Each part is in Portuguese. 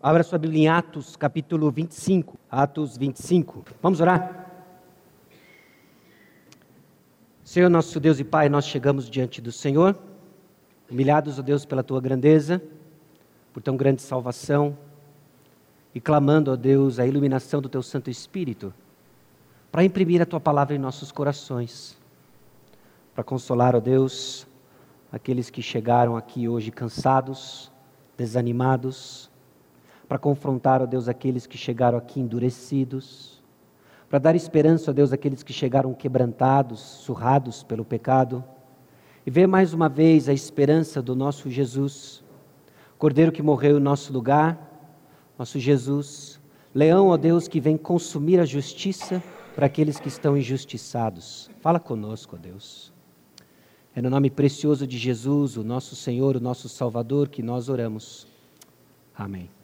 Abra sua Bíblia em Atos, capítulo 25. Atos 25. Vamos orar? Senhor, nosso Deus e Pai, nós chegamos diante do Senhor, humilhados, ó Deus, pela tua grandeza, por tão grande salvação, e clamando, ó Deus, a iluminação do teu Santo Espírito, para imprimir a tua palavra em nossos corações, para consolar, ó Deus, aqueles que chegaram aqui hoje cansados, desanimados, para confrontar, ó Deus, aqueles que chegaram aqui endurecidos, para dar esperança, ó Deus, àqueles que chegaram quebrantados, surrados pelo pecado, e ver mais uma vez a esperança do nosso Jesus, Cordeiro que morreu em nosso lugar, nosso Jesus, leão, ó Deus, que vem consumir a justiça para aqueles que estão injustiçados. Fala conosco, ó Deus. É no nome precioso de Jesus, o nosso Senhor, o nosso Salvador, que nós oramos. Amém.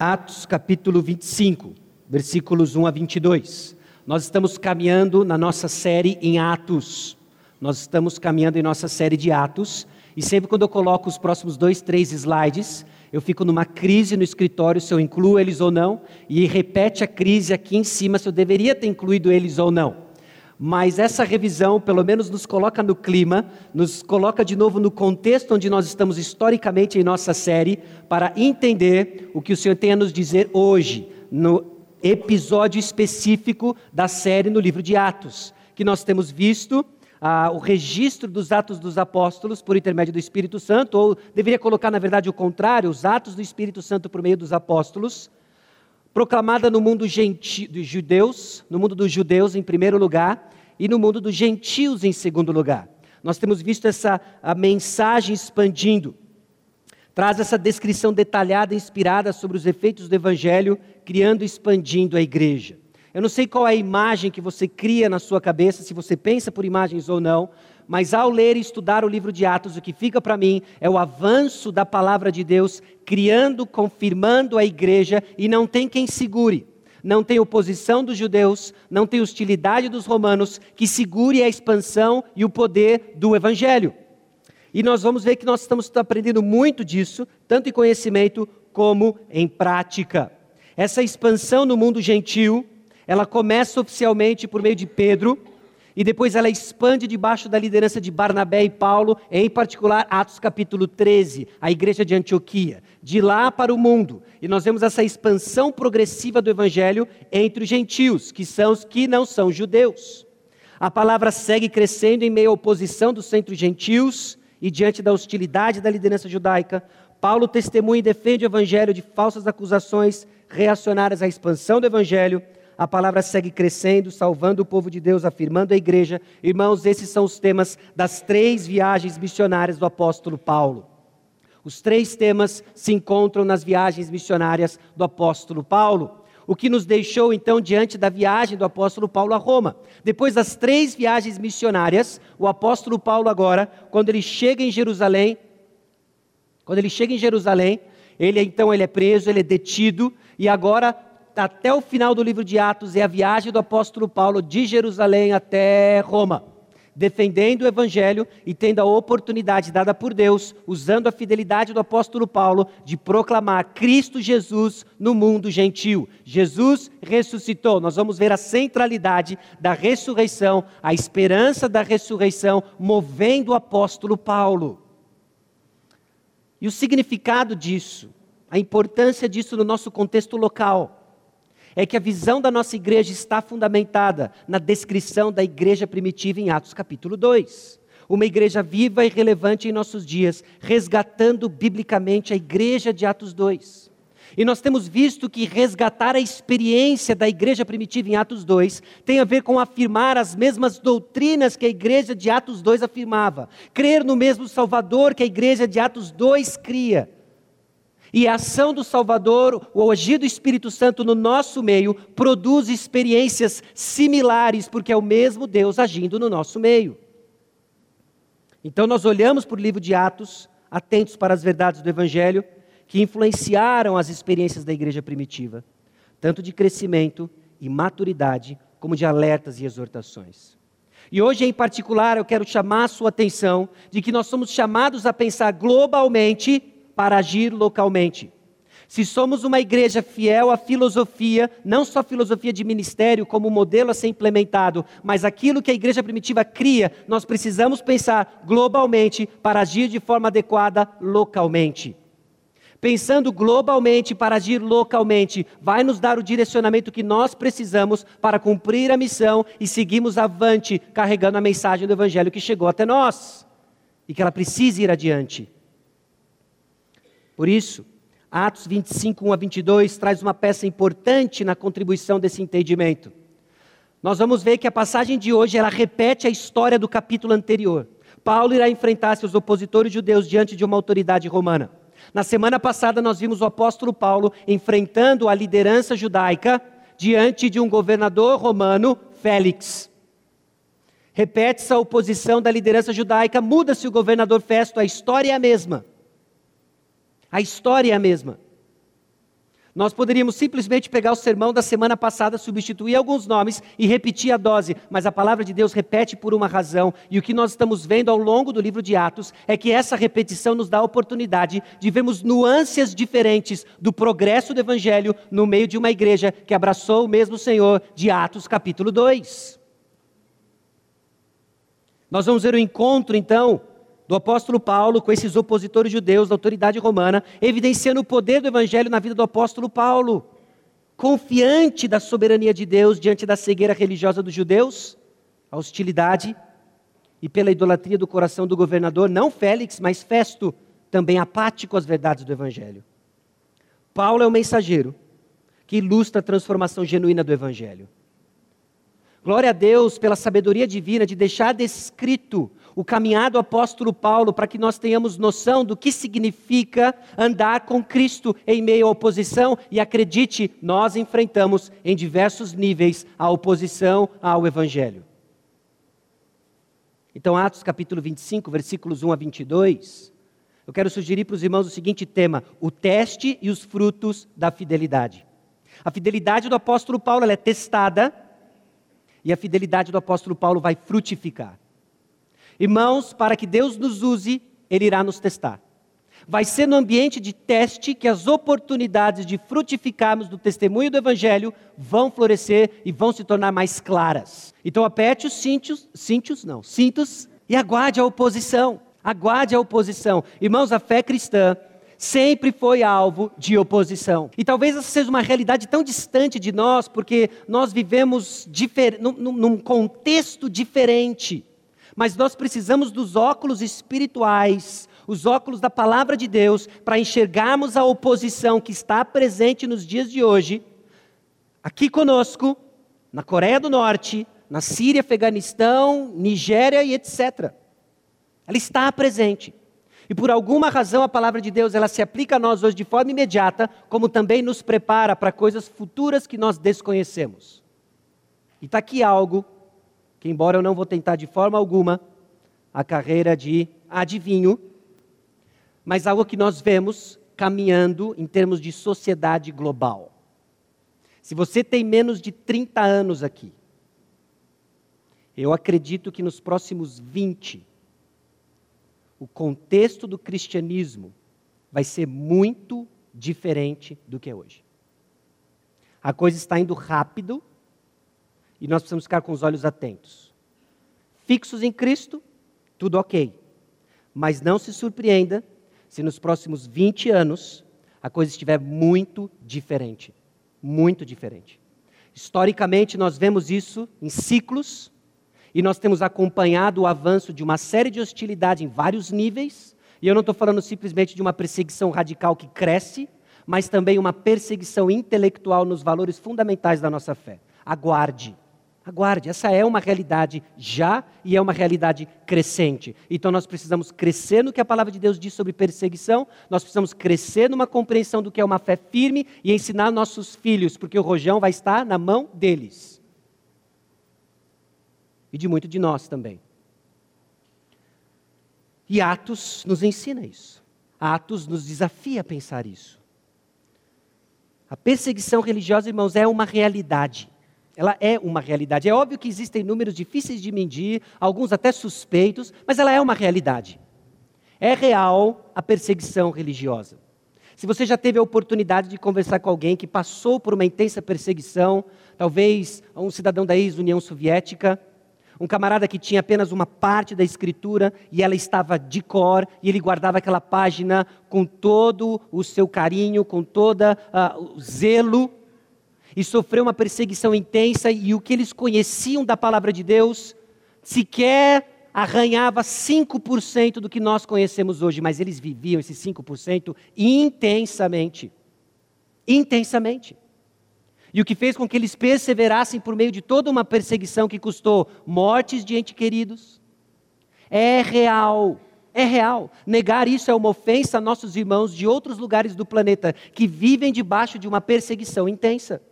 Atos capítulo 25, versículos 1 a 22. Nós estamos caminhando na nossa série em Atos. Nós estamos caminhando em nossa série de Atos. E sempre quando eu coloco os próximos dois, três slides, eu fico numa crise no escritório se eu incluo eles ou não, e repete a crise aqui em cima se eu deveria ter incluído eles ou não. Mas essa revisão, pelo menos, nos coloca no clima, nos coloca de novo no contexto onde nós estamos historicamente em nossa série, para entender o que o Senhor tem a nos dizer hoje, no episódio específico da série no livro de Atos, que nós temos visto ah, o registro dos Atos dos Apóstolos por intermédio do Espírito Santo, ou deveria colocar, na verdade, o contrário, os Atos do Espírito Santo por meio dos apóstolos, proclamada no mundo genti dos judeus, no mundo dos judeus em primeiro lugar, e no mundo dos gentios em segundo lugar. Nós temos visto essa a mensagem expandindo, traz essa descrição detalhada, inspirada sobre os efeitos do Evangelho, criando e expandindo a igreja. Eu não sei qual é a imagem que você cria na sua cabeça, se você pensa por imagens ou não, mas ao ler e estudar o livro de Atos, o que fica para mim é o avanço da palavra de Deus, criando, confirmando a igreja, e não tem quem segure. Não tem oposição dos judeus, não tem hostilidade dos romanos que segure a expansão e o poder do evangelho. E nós vamos ver que nós estamos aprendendo muito disso, tanto em conhecimento como em prática. Essa expansão no mundo gentil, ela começa oficialmente por meio de Pedro, e depois ela expande debaixo da liderança de Barnabé e Paulo, em particular Atos capítulo 13, a igreja de Antioquia, de lá para o mundo. E nós vemos essa expansão progressiva do evangelho entre os gentios, que são os que não são judeus. A palavra segue crescendo em meio à oposição dos centros gentios e diante da hostilidade da liderança judaica. Paulo testemunha e defende o evangelho de falsas acusações reacionárias à expansão do evangelho a palavra segue crescendo, salvando o povo de Deus, afirmando a igreja. Irmãos, esses são os temas das três viagens missionárias do apóstolo Paulo. Os três temas se encontram nas viagens missionárias do apóstolo Paulo. O que nos deixou então diante da viagem do apóstolo Paulo a Roma. Depois das três viagens missionárias, o apóstolo Paulo agora, quando ele chega em Jerusalém, quando ele chega em Jerusalém, ele então ele é preso, ele é detido e agora até o final do livro de Atos é a viagem do apóstolo Paulo de Jerusalém até Roma, defendendo o evangelho e tendo a oportunidade dada por Deus, usando a fidelidade do apóstolo Paulo, de proclamar Cristo Jesus no mundo gentil. Jesus ressuscitou. Nós vamos ver a centralidade da ressurreição, a esperança da ressurreição movendo o apóstolo Paulo. E o significado disso, a importância disso no nosso contexto local é que a visão da nossa igreja está fundamentada na descrição da igreja primitiva em Atos capítulo 2. Uma igreja viva e relevante em nossos dias, resgatando biblicamente a igreja de Atos 2. E nós temos visto que resgatar a experiência da igreja primitiva em Atos 2 tem a ver com afirmar as mesmas doutrinas que a igreja de Atos 2 afirmava, crer no mesmo Salvador que a igreja de Atos 2 cria e a ação do Salvador, o agir do Espírito Santo no nosso meio, produz experiências similares, porque é o mesmo Deus agindo no nosso meio. Então nós olhamos para o livro de Atos, atentos para as verdades do Evangelho, que influenciaram as experiências da igreja primitiva, tanto de crescimento e maturidade, como de alertas e exortações. E hoje, em particular, eu quero chamar a sua atenção de que nós somos chamados a pensar globalmente para agir localmente. Se somos uma igreja fiel à filosofia, não só filosofia de ministério como modelo a ser implementado, mas aquilo que a igreja primitiva cria, nós precisamos pensar globalmente para agir de forma adequada localmente. Pensando globalmente para agir localmente, vai nos dar o direcionamento que nós precisamos para cumprir a missão e seguirmos avante, carregando a mensagem do Evangelho que chegou até nós e que ela precisa ir adiante. Por isso, Atos 25, 1 a 22 traz uma peça importante na contribuição desse entendimento. Nós vamos ver que a passagem de hoje ela repete a história do capítulo anterior. Paulo irá enfrentar seus opositores judeus diante de uma autoridade romana. Na semana passada nós vimos o apóstolo Paulo enfrentando a liderança judaica diante de um governador romano, Félix. Repete-se a oposição da liderança judaica, muda-se o governador Festo, a história é a mesma. A história é a mesma. Nós poderíamos simplesmente pegar o sermão da semana passada, substituir alguns nomes e repetir a dose, mas a palavra de Deus repete por uma razão, e o que nós estamos vendo ao longo do livro de Atos é que essa repetição nos dá a oportunidade de vermos nuances diferentes do progresso do Evangelho no meio de uma igreja que abraçou o mesmo Senhor, de Atos capítulo 2. Nós vamos ver o encontro, então, do apóstolo Paulo com esses opositores judeus da autoridade romana, evidenciando o poder do evangelho na vida do apóstolo Paulo. Confiante da soberania de Deus diante da cegueira religiosa dos judeus, a hostilidade e pela idolatria do coração do governador, não Félix, mas Festo, também apático às verdades do evangelho. Paulo é o mensageiro que ilustra a transformação genuína do evangelho. Glória a Deus pela sabedoria divina de deixar descrito o caminhar do apóstolo Paulo para que nós tenhamos noção do que significa andar com Cristo em meio à oposição. E acredite, nós enfrentamos em diversos níveis a oposição ao Evangelho. Então, Atos capítulo 25, versículos 1 a 22. Eu quero sugerir para os irmãos o seguinte tema: o teste e os frutos da fidelidade. A fidelidade do apóstolo Paulo é testada e a fidelidade do apóstolo Paulo vai frutificar. Irmãos, para que Deus nos use, Ele irá nos testar. Vai ser no ambiente de teste que as oportunidades de frutificarmos do testemunho do Evangelho vão florescer e vão se tornar mais claras. Então aperte os cintos, cintos não, cintos e aguarde a oposição. Aguarde a oposição. Irmãos, a fé cristã sempre foi alvo de oposição. E talvez essa seja uma realidade tão distante de nós, porque nós vivemos num, num contexto diferente. Mas nós precisamos dos óculos espirituais, os óculos da palavra de Deus, para enxergarmos a oposição que está presente nos dias de hoje, aqui conosco, na Coreia do Norte, na Síria, Afeganistão, Nigéria e etc. Ela está presente. E por alguma razão a palavra de Deus ela se aplica a nós hoje de forma imediata, como também nos prepara para coisas futuras que nós desconhecemos. E está aqui algo que, embora eu não vou tentar de forma alguma a carreira de adivinho, mas algo que nós vemos caminhando em termos de sociedade global. Se você tem menos de 30 anos aqui, eu acredito que nos próximos 20, o contexto do cristianismo vai ser muito diferente do que é hoje. A coisa está indo rápido e nós precisamos ficar com os olhos atentos. Fixos em Cristo, tudo ok. Mas não se surpreenda se nos próximos 20 anos a coisa estiver muito diferente. Muito diferente. Historicamente, nós vemos isso em ciclos e nós temos acompanhado o avanço de uma série de hostilidade em vários níveis, e eu não estou falando simplesmente de uma perseguição radical que cresce, mas também uma perseguição intelectual nos valores fundamentais da nossa fé. Aguarde. Aguarde, essa é uma realidade já e é uma realidade crescente. Então nós precisamos crescer no que a palavra de Deus diz sobre perseguição, nós precisamos crescer numa compreensão do que é uma fé firme e ensinar nossos filhos, porque o rojão vai estar na mão deles e de muito de nós também. E Atos nos ensina isso. Atos nos desafia a pensar isso. A perseguição religiosa, irmãos, é uma realidade. Ela é uma realidade. É óbvio que existem números difíceis de medir, alguns até suspeitos, mas ela é uma realidade. É real a perseguição religiosa. Se você já teve a oportunidade de conversar com alguém que passou por uma intensa perseguição, talvez um cidadão da ex-União Soviética, um camarada que tinha apenas uma parte da escritura e ela estava de cor, e ele guardava aquela página com todo o seu carinho, com todo uh, o zelo, e sofreu uma perseguição intensa, e o que eles conheciam da palavra de Deus sequer arranhava 5% do que nós conhecemos hoje, mas eles viviam esses 5% intensamente. Intensamente. E o que fez com que eles perseverassem por meio de toda uma perseguição que custou mortes de entes queridos. É real, é real. Negar isso é uma ofensa a nossos irmãos de outros lugares do planeta que vivem debaixo de uma perseguição intensa.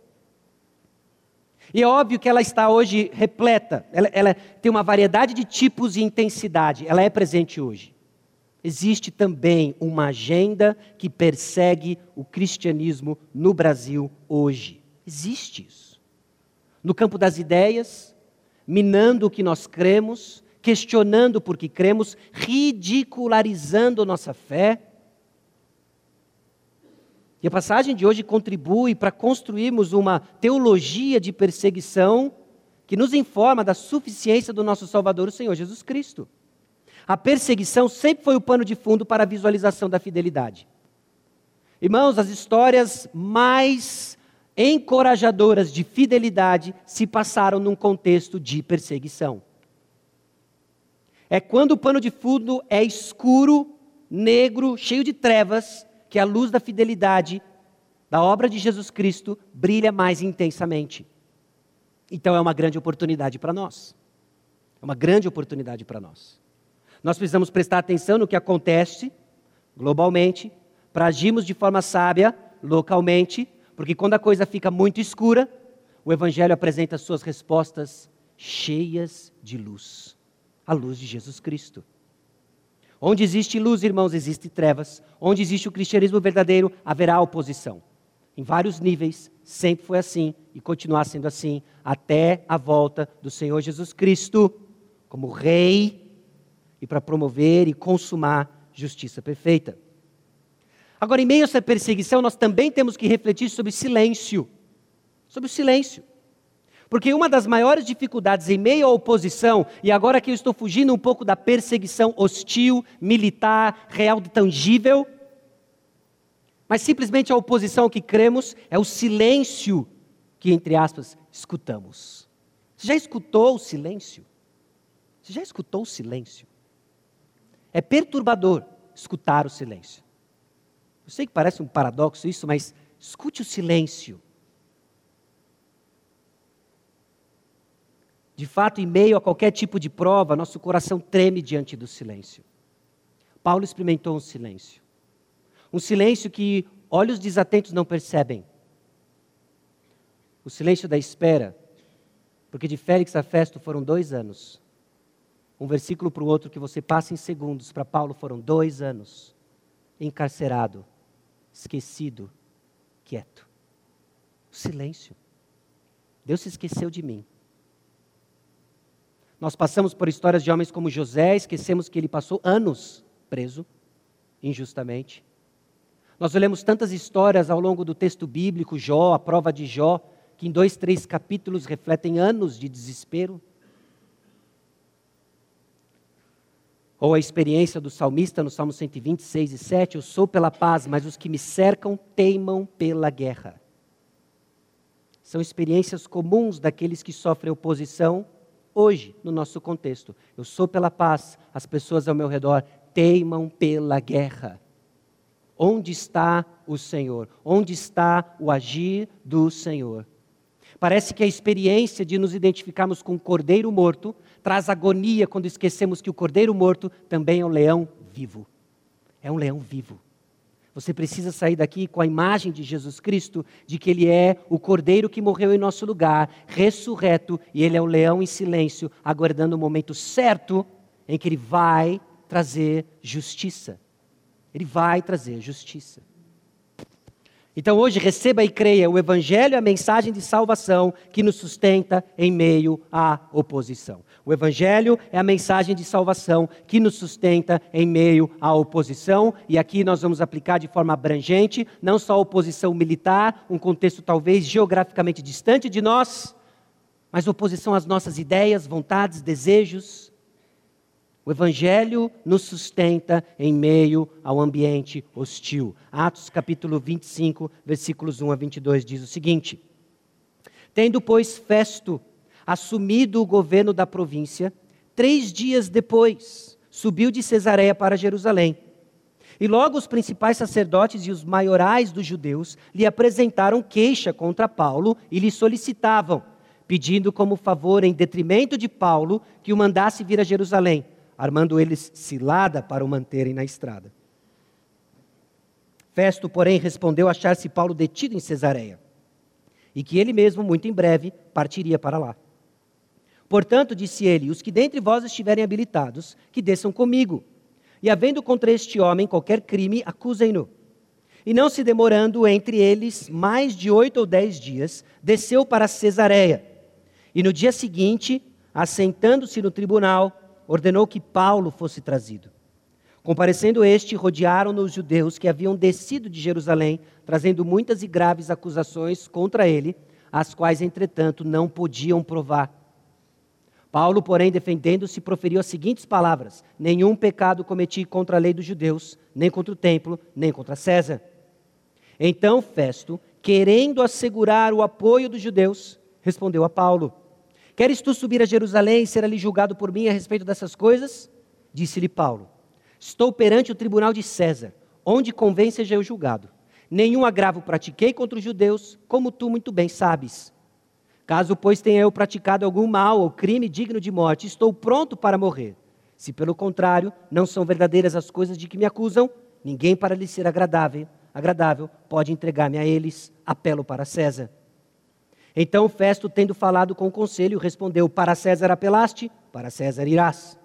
E é óbvio que ela está hoje repleta, ela, ela, tem uma variedade de tipos e intensidade, ela é presente hoje. Existe também uma agenda que persegue o cristianismo no Brasil hoje. Existe isso. No campo das ideias, minando o que nós cremos, questionando por que cremos, ridicularizando nossa fé e a passagem de hoje contribui para construirmos uma teologia de perseguição que nos informa da suficiência do nosso Salvador, o Senhor Jesus Cristo. A perseguição sempre foi o pano de fundo para a visualização da fidelidade. Irmãos, as histórias mais encorajadoras de fidelidade se passaram num contexto de perseguição. É quando o pano de fundo é escuro, negro, cheio de trevas, que a luz da fidelidade da obra de Jesus Cristo brilha mais intensamente. Então é uma grande oportunidade para nós. É uma grande oportunidade para nós. Nós precisamos prestar atenção no que acontece globalmente, para agirmos de forma sábia localmente, porque quando a coisa fica muito escura, o Evangelho apresenta suas respostas cheias de luz a luz de Jesus Cristo. Onde existe luz, irmãos, existe trevas. Onde existe o cristianismo verdadeiro, haverá oposição. Em vários níveis, sempre foi assim e continuará sendo assim até a volta do Senhor Jesus Cristo como Rei e para promover e consumar justiça perfeita. Agora, em meio a essa perseguição, nós também temos que refletir sobre silêncio. Sobre o silêncio. Porque uma das maiores dificuldades em meio à oposição, e agora que eu estou fugindo um pouco da perseguição hostil, militar, real, tangível, mas simplesmente a oposição que cremos é o silêncio que, entre aspas, escutamos. Você já escutou o silêncio? Você já escutou o silêncio? É perturbador escutar o silêncio. Eu sei que parece um paradoxo isso, mas escute o silêncio. De fato, em meio a qualquer tipo de prova, nosso coração treme diante do silêncio. Paulo experimentou um silêncio. Um silêncio que olhos desatentos não percebem. O silêncio da espera. Porque de Félix a Festo foram dois anos. Um versículo para o outro que você passa em segundos. Para Paulo foram dois anos. Encarcerado, esquecido, quieto. O silêncio. Deus se esqueceu de mim. Nós passamos por histórias de homens como José, esquecemos que ele passou anos preso, injustamente. Nós olhamos tantas histórias ao longo do texto bíblico, Jó, a prova de Jó, que em dois, três capítulos refletem anos de desespero. Ou a experiência do salmista no Salmo 126 e 7, eu sou pela paz, mas os que me cercam teimam pela guerra. São experiências comuns daqueles que sofrem oposição hoje, no nosso contexto. Eu sou pela paz, as pessoas ao meu redor teimam pela guerra. Onde está o Senhor? Onde está o agir do Senhor? Parece que a experiência de nos identificarmos com o cordeiro morto traz agonia quando esquecemos que o cordeiro morto também é um leão vivo. É um leão vivo. Você precisa sair daqui com a imagem de Jesus Cristo, de que Ele é o Cordeiro que morreu em nosso lugar, ressurreto, e Ele é o leão em silêncio, aguardando o momento certo em que Ele vai trazer justiça. Ele vai trazer justiça. Então hoje receba e creia, o Evangelho é a mensagem de salvação que nos sustenta em meio à oposição. O Evangelho é a mensagem de salvação que nos sustenta em meio à oposição, e aqui nós vamos aplicar de forma abrangente, não só a oposição militar, um contexto talvez geograficamente distante de nós, mas oposição às nossas ideias, vontades, desejos, o Evangelho nos sustenta em meio ao ambiente hostil. Atos capítulo 25, versículos 1 a 22 diz o seguinte: Tendo, pois, Festo assumido o governo da província, três dias depois, subiu de Cesareia para Jerusalém. E logo os principais sacerdotes e os maiorais dos judeus lhe apresentaram queixa contra Paulo e lhe solicitavam, pedindo como favor, em detrimento de Paulo, que o mandasse vir a Jerusalém armando eles cilada para o manterem na estrada. Festo, porém, respondeu achar-se Paulo detido em Cesareia e que ele mesmo, muito em breve, partiria para lá. Portanto, disse ele: Os que dentre vós estiverem habilitados, que desçam comigo. E havendo contra este homem qualquer crime, acusem-no. E não se demorando entre eles mais de oito ou dez dias, desceu para Cesareia. E no dia seguinte, assentando-se no tribunal, ordenou que Paulo fosse trazido. Comparecendo este, rodearam-no os judeus que haviam descido de Jerusalém, trazendo muitas e graves acusações contra ele, as quais, entretanto, não podiam provar. Paulo, porém, defendendo-se, proferiu as seguintes palavras: Nenhum pecado cometi contra a lei dos judeus, nem contra o templo, nem contra César. Então Festo, querendo assegurar o apoio dos judeus, respondeu a Paulo: Queres tu subir a Jerusalém e ser ali julgado por mim a respeito dessas coisas? Disse-lhe Paulo: Estou perante o tribunal de César, onde convém seja eu julgado. Nenhum agravo pratiquei contra os judeus, como tu muito bem sabes. Caso, pois, tenha eu praticado algum mal ou crime digno de morte, estou pronto para morrer. Se, pelo contrário, não são verdadeiras as coisas de que me acusam, ninguém para lhe ser agradável, agradável pode entregar-me a eles. Apelo para César. Então Festo, tendo falado com o conselho, respondeu: Para César apelaste, para César irás.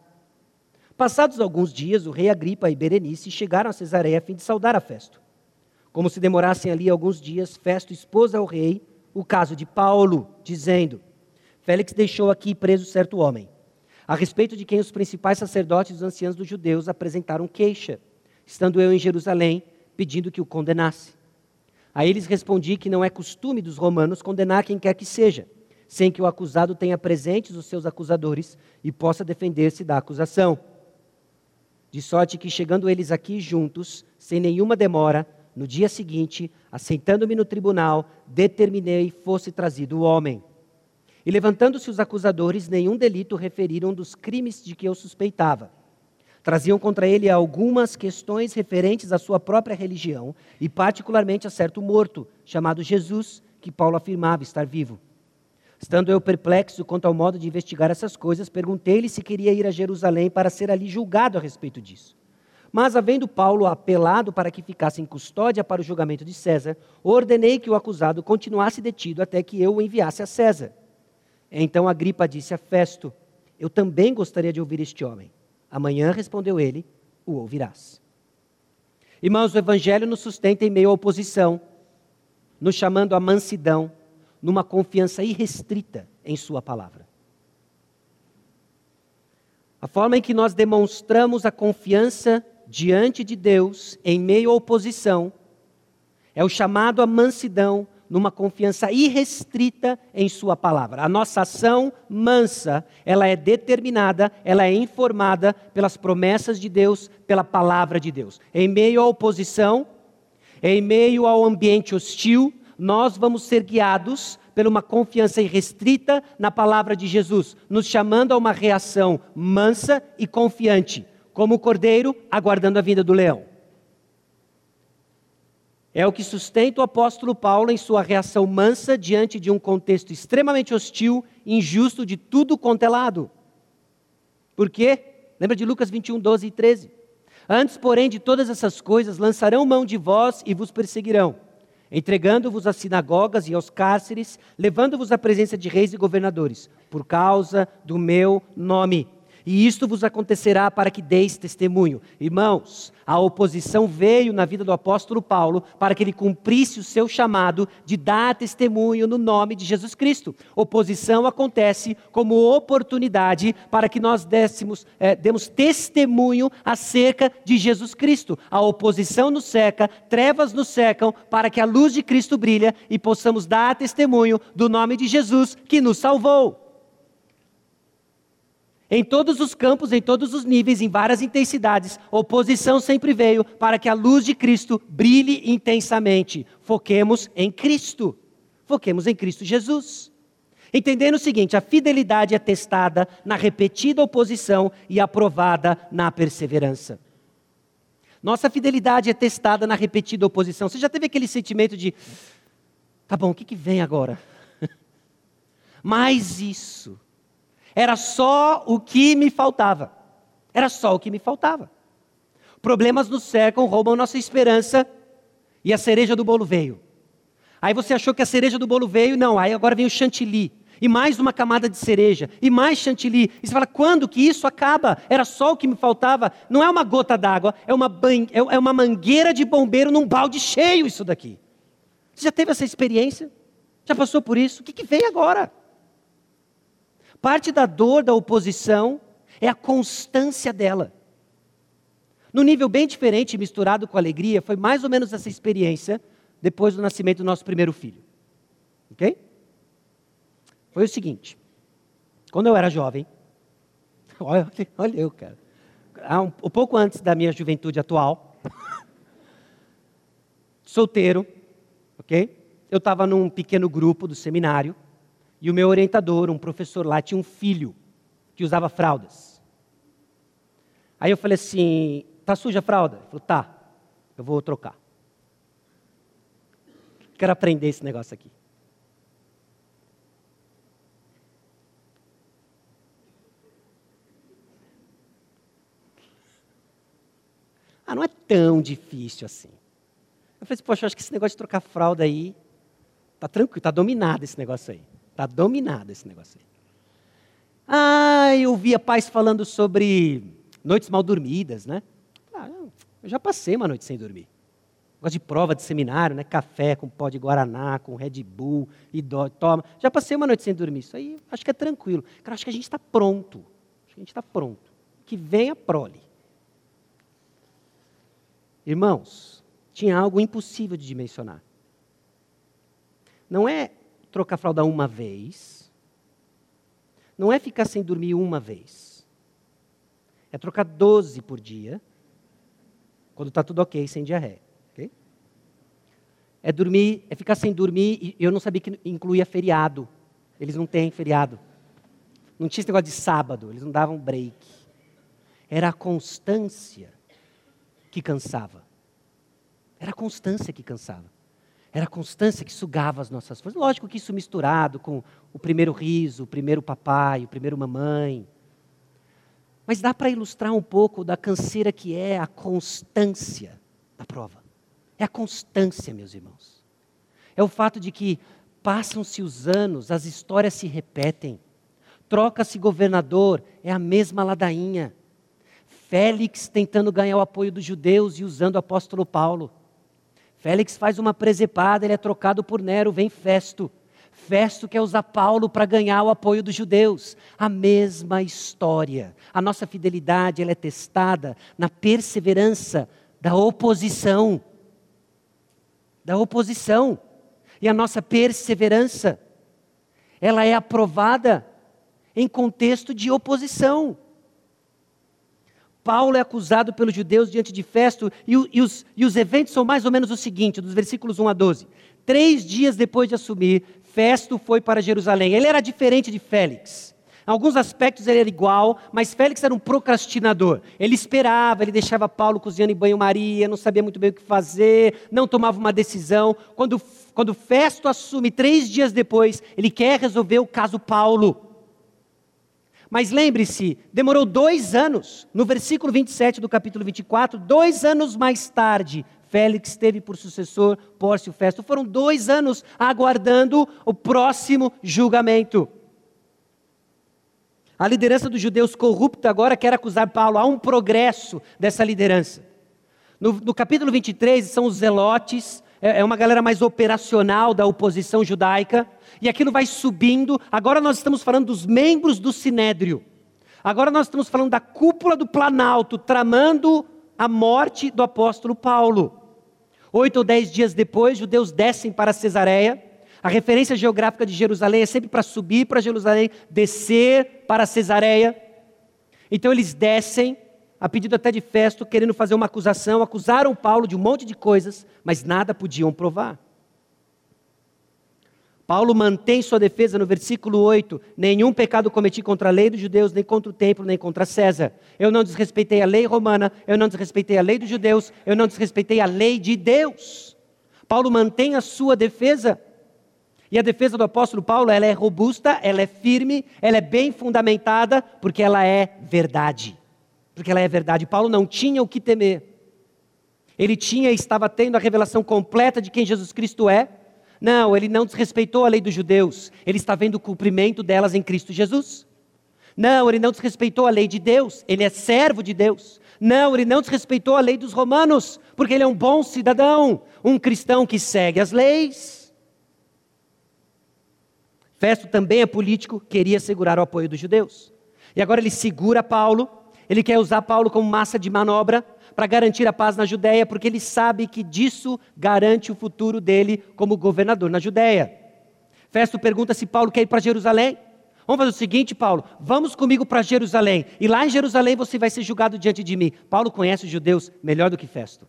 Passados alguns dias, o rei Agripa e Berenice chegaram a Cesareia a fim de saudar a Festo. Como se demorassem ali alguns dias, Festo expôs ao rei o caso de Paulo, dizendo: Félix deixou aqui preso certo homem, a respeito de quem os principais sacerdotes e os anciãos dos judeus apresentaram queixa, estando eu em Jerusalém, pedindo que o condenasse. A eles respondi que não é costume dos romanos condenar quem quer que seja, sem que o acusado tenha presentes os seus acusadores e possa defender-se da acusação. De sorte que, chegando eles aqui juntos, sem nenhuma demora, no dia seguinte, assentando-me no tribunal, determinei fosse trazido o homem. E levantando-se os acusadores, nenhum delito referiram dos crimes de que eu suspeitava traziam contra ele algumas questões referentes à sua própria religião e, particularmente, a certo morto, chamado Jesus, que Paulo afirmava estar vivo. Estando eu perplexo quanto ao modo de investigar essas coisas, perguntei-lhe se queria ir a Jerusalém para ser ali julgado a respeito disso. Mas, havendo Paulo apelado para que ficasse em custódia para o julgamento de César, ordenei que o acusado continuasse detido até que eu o enviasse a César. Então Agripa disse a Festo: Eu também gostaria de ouvir este homem. Amanhã, respondeu ele, o ouvirás. Irmãos, o Evangelho nos sustenta em meio à oposição, nos chamando à mansidão, numa confiança irrestrita em Sua palavra. A forma em que nós demonstramos a confiança diante de Deus em meio à oposição é o chamado à mansidão numa confiança irrestrita em Sua palavra. A nossa ação mansa, ela é determinada, ela é informada pelas promessas de Deus, pela palavra de Deus. Em meio à oposição, em meio ao ambiente hostil, nós vamos ser guiados por uma confiança irrestrita na palavra de Jesus, nos chamando a uma reação mansa e confiante, como o cordeiro aguardando a vinda do leão. É o que sustenta o apóstolo Paulo em sua reação mansa diante de um contexto extremamente hostil, injusto de tudo quanto é lado. Por quê? Lembra de Lucas 21, 12 e 13? Antes, porém, de todas essas coisas, lançarão mão de vós e vos perseguirão, entregando-vos às sinagogas e aos cárceres, levando-vos à presença de reis e governadores, por causa do meu nome. E isto vos acontecerá para que deis testemunho. Irmãos, a oposição veio na vida do apóstolo Paulo para que ele cumprisse o seu chamado de dar testemunho no nome de Jesus Cristo. Oposição acontece como oportunidade para que nós dessemos, é, demos testemunho acerca de Jesus Cristo. A oposição nos seca, trevas nos secam, para que a luz de Cristo brilhe e possamos dar testemunho do nome de Jesus que nos salvou. Em todos os campos, em todos os níveis, em várias intensidades, oposição sempre veio para que a luz de Cristo brilhe intensamente. Foquemos em Cristo. Foquemos em Cristo Jesus. Entendendo o seguinte: a fidelidade é testada na repetida oposição e aprovada na perseverança. Nossa fidelidade é testada na repetida oposição. Você já teve aquele sentimento de, tá bom, o que, que vem agora? Mais isso. Era só o que me faltava. Era só o que me faltava. Problemas nos cercam, roubam nossa esperança e a cereja do bolo veio. Aí você achou que a cereja do bolo veio, não, aí agora vem o chantilly. E mais uma camada de cereja, e mais chantilly. E você fala, quando que isso acaba? Era só o que me faltava. Não é uma gota d'água, é uma, é, é uma mangueira de bombeiro num balde cheio isso daqui. Você já teve essa experiência? Já passou por isso? O que, que vem agora? Parte da dor da oposição é a constância dela. No nível bem diferente, misturado com alegria, foi mais ou menos essa experiência depois do nascimento do nosso primeiro filho. Ok? Foi o seguinte: quando eu era jovem, olha, olha eu, cara, um, um pouco antes da minha juventude atual, solteiro, ok? Eu estava num pequeno grupo do seminário e o meu orientador, um professor lá, tinha um filho que usava fraldas. Aí eu falei assim: tá suja a fralda? Ele falou: tá, eu vou trocar. Quero aprender esse negócio aqui. Ah, não é tão difícil assim. Eu falei assim, poxa, acho que esse negócio de trocar fralda aí, tá tranquilo, tá dominado esse negócio aí. Está dominado esse negócio aí. Ah, eu via pais falando sobre noites mal dormidas, né? Ah, eu já passei uma noite sem dormir. Gosto de prova de seminário, né? Café com pó de Guaraná, com Red Bull, e toma. Já passei uma noite sem dormir. Isso aí acho que é tranquilo. Cara, acho que a gente está pronto. Acho que a gente está pronto. Que venha prole. Irmãos, tinha algo impossível de dimensionar. Não é trocar fralda uma vez. Não é ficar sem dormir uma vez. É trocar 12 por dia, quando está tudo ok, sem diarreia. Okay? É dormir, é ficar sem dormir, e eu não sabia que incluía feriado. Eles não têm feriado. Não tinha esse negócio de sábado, eles não davam break. Era a constância que cansava. Era a constância que cansava. Era a constância que sugava as nossas forças. Lógico que isso misturado com o primeiro riso, o primeiro papai, o primeiro mamãe. Mas dá para ilustrar um pouco da canseira que é a constância da prova. É a constância, meus irmãos. É o fato de que passam-se os anos, as histórias se repetem. Troca-se governador, é a mesma ladainha. Félix tentando ganhar o apoio dos judeus e usando o apóstolo Paulo. Félix faz uma presepada, ele é trocado por Nero, vem Festo. Festo quer usar Paulo para ganhar o apoio dos judeus. A mesma história. A nossa fidelidade ela é testada na perseverança da oposição. Da oposição. E a nossa perseverança, ela é aprovada em contexto de oposição. Paulo é acusado pelos judeus diante de Festo, e, e, os, e os eventos são mais ou menos o seguinte, dos versículos 1 a 12. Três dias depois de assumir, Festo foi para Jerusalém. Ele era diferente de Félix. Em alguns aspectos ele era igual, mas Félix era um procrastinador. Ele esperava, ele deixava Paulo cozinhando em banho-maria, não sabia muito bem o que fazer, não tomava uma decisão. Quando, quando Festo assume, três dias depois, ele quer resolver o caso Paulo. Mas lembre-se, demorou dois anos, no versículo 27 do capítulo 24, dois anos mais tarde, Félix teve por sucessor Pórcio Festo. Foram dois anos aguardando o próximo julgamento. A liderança dos judeus corrupta agora quer acusar Paulo. Há um progresso dessa liderança. No, no capítulo 23 são os zelotes, é, é uma galera mais operacional da oposição judaica, e aquilo vai subindo. Agora nós estamos falando dos membros do sinédrio. Agora nós estamos falando da cúpula do Planalto, tramando a morte do apóstolo Paulo. Oito ou dez dias depois, judeus descem para Cesareia. A referência geográfica de Jerusalém é sempre para subir para Jerusalém, descer para Cesareia. Então eles descem, a pedido até de Festo, querendo fazer uma acusação. Acusaram Paulo de um monte de coisas, mas nada podiam provar. Paulo mantém sua defesa no versículo 8: Nenhum pecado cometi contra a lei dos judeus, nem contra o templo, nem contra César. Eu não desrespeitei a lei romana, eu não desrespeitei a lei dos judeus, eu não desrespeitei a lei de Deus. Paulo mantém a sua defesa. E a defesa do apóstolo Paulo, ela é robusta, ela é firme, ela é bem fundamentada, porque ela é verdade. Porque ela é verdade. Paulo não tinha o que temer. Ele tinha e estava tendo a revelação completa de quem Jesus Cristo é não, ele não desrespeitou a lei dos judeus. Ele está vendo o cumprimento delas em Cristo Jesus. Não, ele não desrespeitou a lei de Deus. Ele é servo de Deus. Não, ele não desrespeitou a lei dos romanos, porque ele é um bom cidadão, um cristão que segue as leis. Festo também é político, queria segurar o apoio dos judeus. E agora ele segura Paulo, ele quer usar Paulo como massa de manobra para garantir a paz na Judéia, porque ele sabe que disso garante o futuro dele como governador na Judéia. Festo pergunta se Paulo quer ir para Jerusalém. Vamos fazer o seguinte, Paulo, vamos comigo para Jerusalém. E lá em Jerusalém você vai ser julgado diante de mim. Paulo conhece os judeus melhor do que Festo.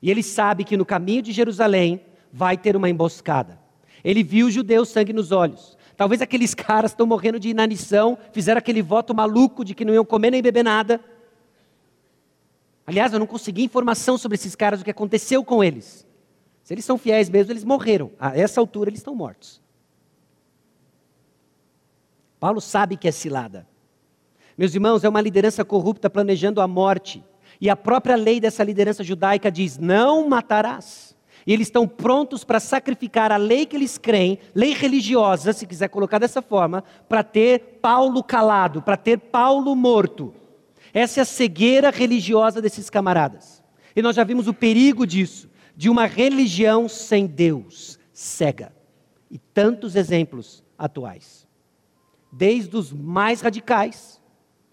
E ele sabe que no caminho de Jerusalém vai ter uma emboscada. Ele viu os judeus sangue nos olhos. Talvez aqueles caras estão morrendo de inanição, fizeram aquele voto maluco de que não iam comer nem beber nada. Aliás, eu não consegui informação sobre esses caras, o que aconteceu com eles. Se eles são fiéis mesmo, eles morreram. A essa altura, eles estão mortos. Paulo sabe que é cilada. Meus irmãos, é uma liderança corrupta planejando a morte. E a própria lei dessa liderança judaica diz: não matarás. E eles estão prontos para sacrificar a lei que eles creem, lei religiosa, se quiser colocar dessa forma, para ter Paulo calado, para ter Paulo morto. Essa é a cegueira religiosa desses camaradas. E nós já vimos o perigo disso, de uma religião sem Deus, cega. E tantos exemplos atuais. Desde os mais radicais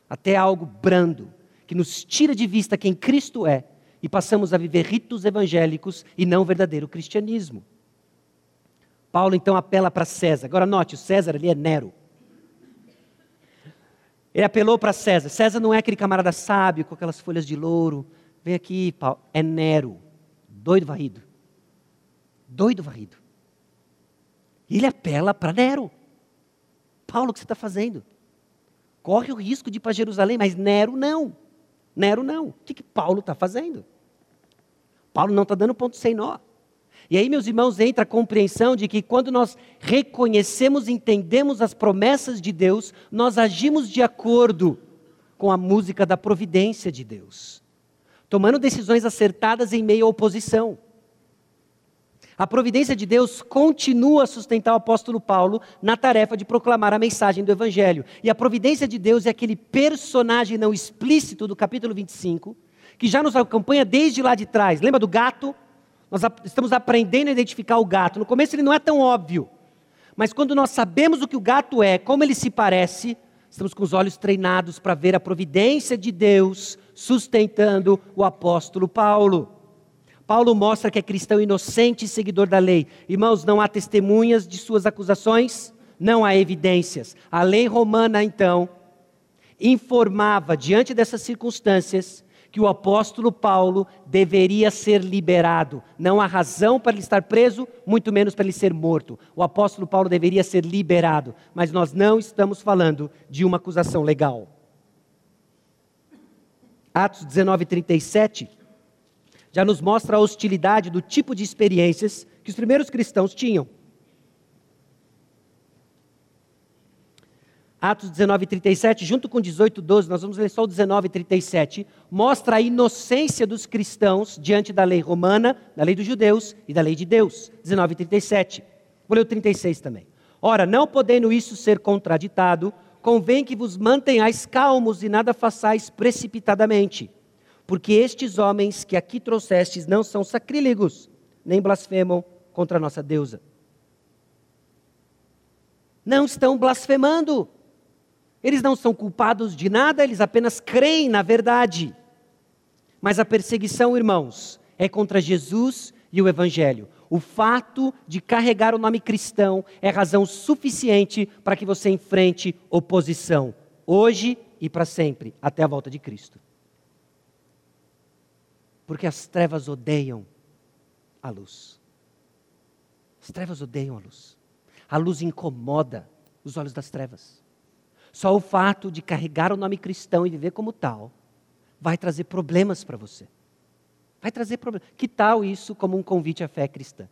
até algo brando, que nos tira de vista quem Cristo é e passamos a viver ritos evangélicos e não verdadeiro cristianismo. Paulo então apela para César. Agora note, o César ali é Nero. Ele apelou para César. César não é aquele camarada sábio com aquelas folhas de louro. Vem aqui, Paulo. É Nero. Doido varrido. Doido varrido. Ele apela para Nero. Paulo, o que você está fazendo? Corre o risco de ir para Jerusalém, mas Nero não. Nero não. O que, que Paulo está fazendo? Paulo não está dando ponto sem nó. E aí, meus irmãos, entra a compreensão de que quando nós reconhecemos entendemos as promessas de Deus, nós agimos de acordo com a música da providência de Deus, tomando decisões acertadas em meio à oposição. A providência de Deus continua a sustentar o apóstolo Paulo na tarefa de proclamar a mensagem do Evangelho. E a providência de Deus é aquele personagem não explícito do capítulo 25, que já nos acompanha desde lá de trás. Lembra do gato? Nós estamos aprendendo a identificar o gato. No começo ele não é tão óbvio. Mas quando nós sabemos o que o gato é, como ele se parece, estamos com os olhos treinados para ver a providência de Deus sustentando o apóstolo Paulo. Paulo mostra que é cristão inocente e seguidor da lei. Irmãos, não há testemunhas de suas acusações, não há evidências. A lei romana, então, informava, diante dessas circunstâncias, que o apóstolo Paulo deveria ser liberado. Não há razão para ele estar preso, muito menos para ele ser morto. O apóstolo Paulo deveria ser liberado, mas nós não estamos falando de uma acusação legal. Atos 19, 37 já nos mostra a hostilidade do tipo de experiências que os primeiros cristãos tinham. Atos 19, 37, junto com 18, 12, nós vamos ler só o 19 e 37, mostra a inocência dos cristãos diante da lei romana, da lei dos judeus e da lei de Deus. 19 e 37. Vou ler o 36 também. Ora, não podendo isso ser contraditado, convém que vos mantenhais calmos e nada façais precipitadamente, porque estes homens que aqui trouxestes não são sacrílegos, nem blasfemam contra a nossa deusa. Não estão blasfemando. Eles não são culpados de nada, eles apenas creem na verdade. Mas a perseguição, irmãos, é contra Jesus e o Evangelho. O fato de carregar o nome cristão é razão suficiente para que você enfrente oposição, hoje e para sempre, até a volta de Cristo. Porque as trevas odeiam a luz. As trevas odeiam a luz. A luz incomoda os olhos das trevas. Só o fato de carregar o nome cristão e viver como tal vai trazer problemas para você. Vai trazer problemas. Que tal isso como um convite à fé cristã?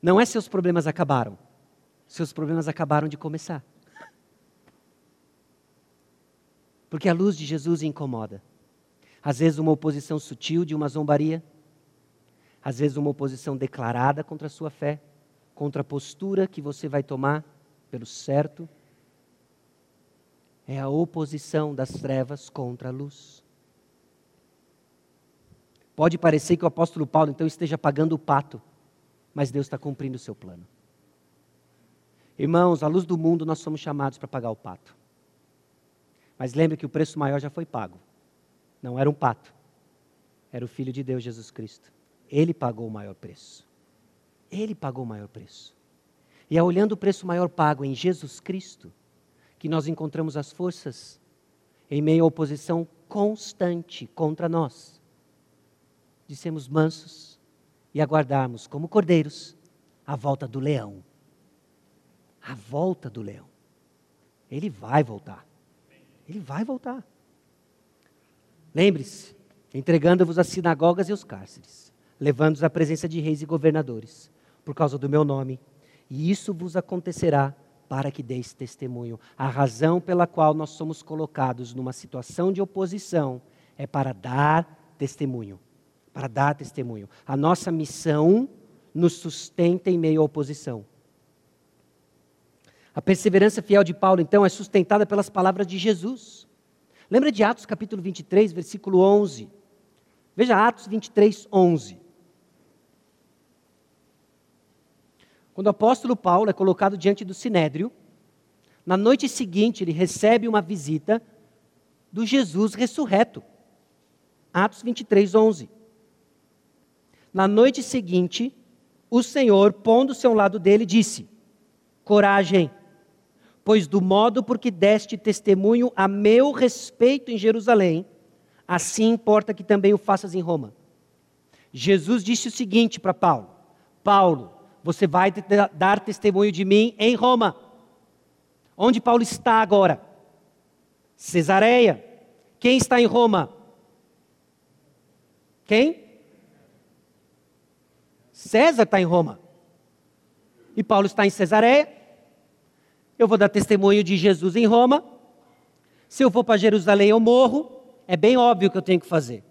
Não é seus problemas acabaram. Seus problemas acabaram de começar. Porque a luz de Jesus incomoda. Às vezes, uma oposição sutil de uma zombaria. Às vezes, uma oposição declarada contra a sua fé. Contra a postura que você vai tomar pelo certo. É a oposição das trevas contra a luz. Pode parecer que o apóstolo Paulo então esteja pagando o pato, mas Deus está cumprindo o seu plano. Irmãos, à luz do mundo nós somos chamados para pagar o pato. Mas lembre que o preço maior já foi pago. Não era um pato, era o Filho de Deus, Jesus Cristo. Ele pagou o maior preço. Ele pagou o maior preço. E é olhando o preço maior pago em Jesus Cristo que nós encontramos as forças em meio à oposição constante contra nós de sermos mansos e aguardarmos como cordeiros a volta do leão. A volta do leão. Ele vai voltar. Ele vai voltar. Lembre-se, entregando-vos às sinagogas e aos cárceres, levando-os à presença de reis e governadores, por causa do meu nome, e isso vos acontecerá para que deis testemunho. A razão pela qual nós somos colocados numa situação de oposição é para dar testemunho para dar testemunho. A nossa missão nos sustenta em meio à oposição. A perseverança fiel de Paulo, então, é sustentada pelas palavras de Jesus. Lembra de Atos capítulo 23, versículo 11? Veja Atos 23, 11. Quando o apóstolo Paulo é colocado diante do sinédrio, na noite seguinte ele recebe uma visita do Jesus ressurreto. Atos 23, 11. Na noite seguinte, o Senhor, pondo-se ao lado dele, disse: Coragem, pois do modo por que deste testemunho a meu respeito em Jerusalém, assim importa que também o faças em Roma. Jesus disse o seguinte para Paulo: Paulo, você vai dar testemunho de mim em Roma. Onde Paulo está agora? Cesareia. Quem está em Roma? Quem? César está em Roma. E Paulo está em Cesareia. Eu vou dar testemunho de Jesus em Roma. Se eu for para Jerusalém, eu morro. É bem óbvio que eu tenho que fazer.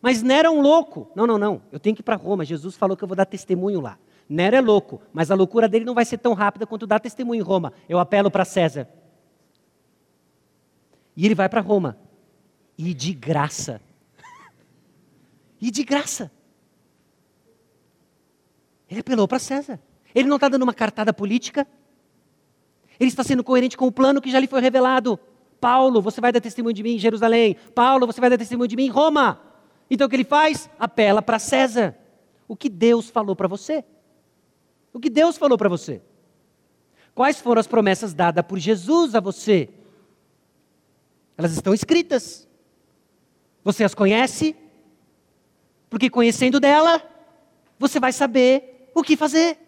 Mas Nero é um louco. Não, não, não. Eu tenho que ir para Roma. Jesus falou que eu vou dar testemunho lá. Nero é louco, mas a loucura dele não vai ser tão rápida quanto dar testemunho em Roma. Eu apelo para César. E ele vai para Roma. E de graça. e de graça. Ele apelou para César. Ele não está dando uma cartada política. Ele está sendo coerente com o plano que já lhe foi revelado. Paulo, você vai dar testemunho de mim em Jerusalém. Paulo, você vai dar testemunho de mim em Roma. Então o que ele faz? Apela para César. O que Deus falou para você? O que Deus falou para você? Quais foram as promessas dadas por Jesus a você? Elas estão escritas. Você as conhece? Porque conhecendo dela, você vai saber o que fazer.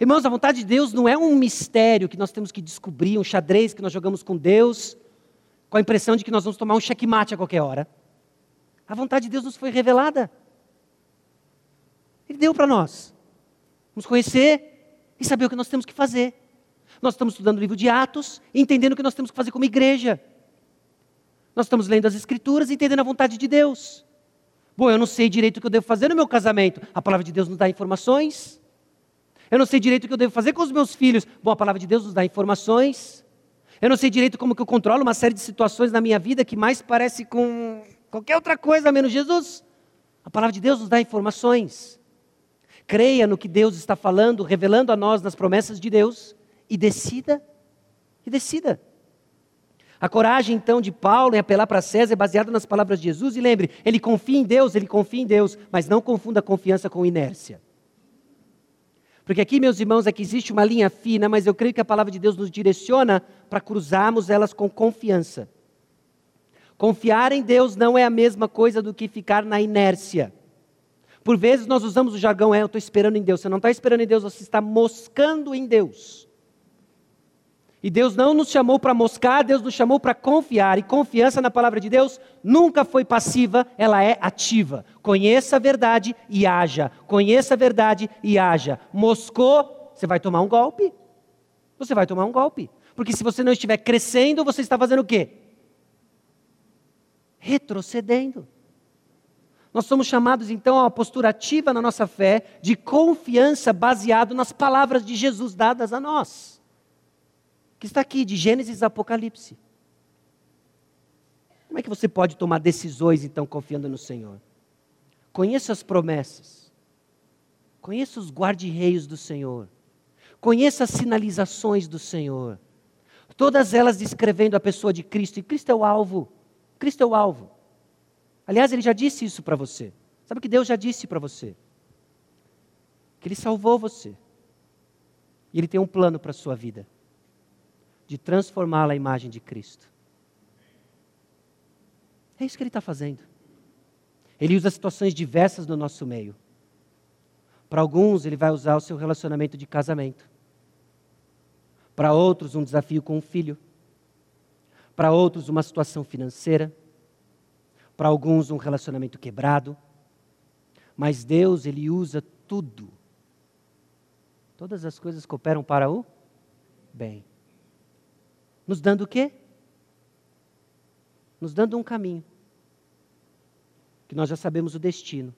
Irmãos, a vontade de Deus não é um mistério que nós temos que descobrir, um xadrez que nós jogamos com Deus, com a impressão de que nós vamos tomar um checkmate a qualquer hora. A vontade de Deus nos foi revelada. Ele deu para nós. Vamos conhecer e saber o que nós temos que fazer. Nós estamos estudando o livro de Atos, entendendo o que nós temos que fazer como igreja. Nós estamos lendo as Escrituras, entendendo a vontade de Deus. Bom, eu não sei direito o que eu devo fazer no meu casamento. A palavra de Deus nos dá informações. Eu não sei direito o que eu devo fazer com os meus filhos. Bom, a palavra de Deus nos dá informações. Eu não sei direito como que eu controlo uma série de situações na minha vida que mais parece com qualquer outra coisa menos Jesus. A palavra de Deus nos dá informações. Creia no que Deus está falando, revelando a nós nas promessas de Deus e decida. E decida. A coragem, então, de Paulo em apelar para César é baseada nas palavras de Jesus. E lembre, ele confia em Deus, ele confia em Deus, mas não confunda confiança com inércia. Porque aqui, meus irmãos, é que existe uma linha fina, mas eu creio que a palavra de Deus nos direciona para cruzarmos elas com confiança. Confiar em Deus não é a mesma coisa do que ficar na inércia. Por vezes nós usamos o jargão, é, eu estou esperando em Deus. Você não está esperando em Deus, você está moscando em Deus. E Deus não nos chamou para moscar, Deus nos chamou para confiar. E confiança na palavra de Deus nunca foi passiva, ela é ativa. Conheça a verdade e haja. Conheça a verdade e haja. Moscou, você vai tomar um golpe. Você vai tomar um golpe. Porque se você não estiver crescendo, você está fazendo o quê? Retrocedendo. Nós somos chamados então a uma postura ativa na nossa fé, de confiança baseado nas palavras de Jesus dadas a nós que está aqui, de Gênesis a Apocalipse. Como é que você pode tomar decisões, então, confiando no Senhor? Conheça as promessas. Conheça os guarda-reios do Senhor. Conheça as sinalizações do Senhor. Todas elas descrevendo a pessoa de Cristo. E Cristo é o alvo. Cristo é o alvo. Aliás, ele já disse isso para você. Sabe o que Deus já disse para você? Que ele salvou você. E ele tem um plano para a sua vida de transformá-la à imagem de Cristo. É isso que ele está fazendo. Ele usa situações diversas no nosso meio. Para alguns, ele vai usar o seu relacionamento de casamento. Para outros, um desafio com um filho. Para outros, uma situação financeira. Para alguns, um relacionamento quebrado. Mas Deus, ele usa tudo. Todas as coisas cooperam para o bem. Nos dando o quê? Nos dando um caminho. Que nós já sabemos o destino.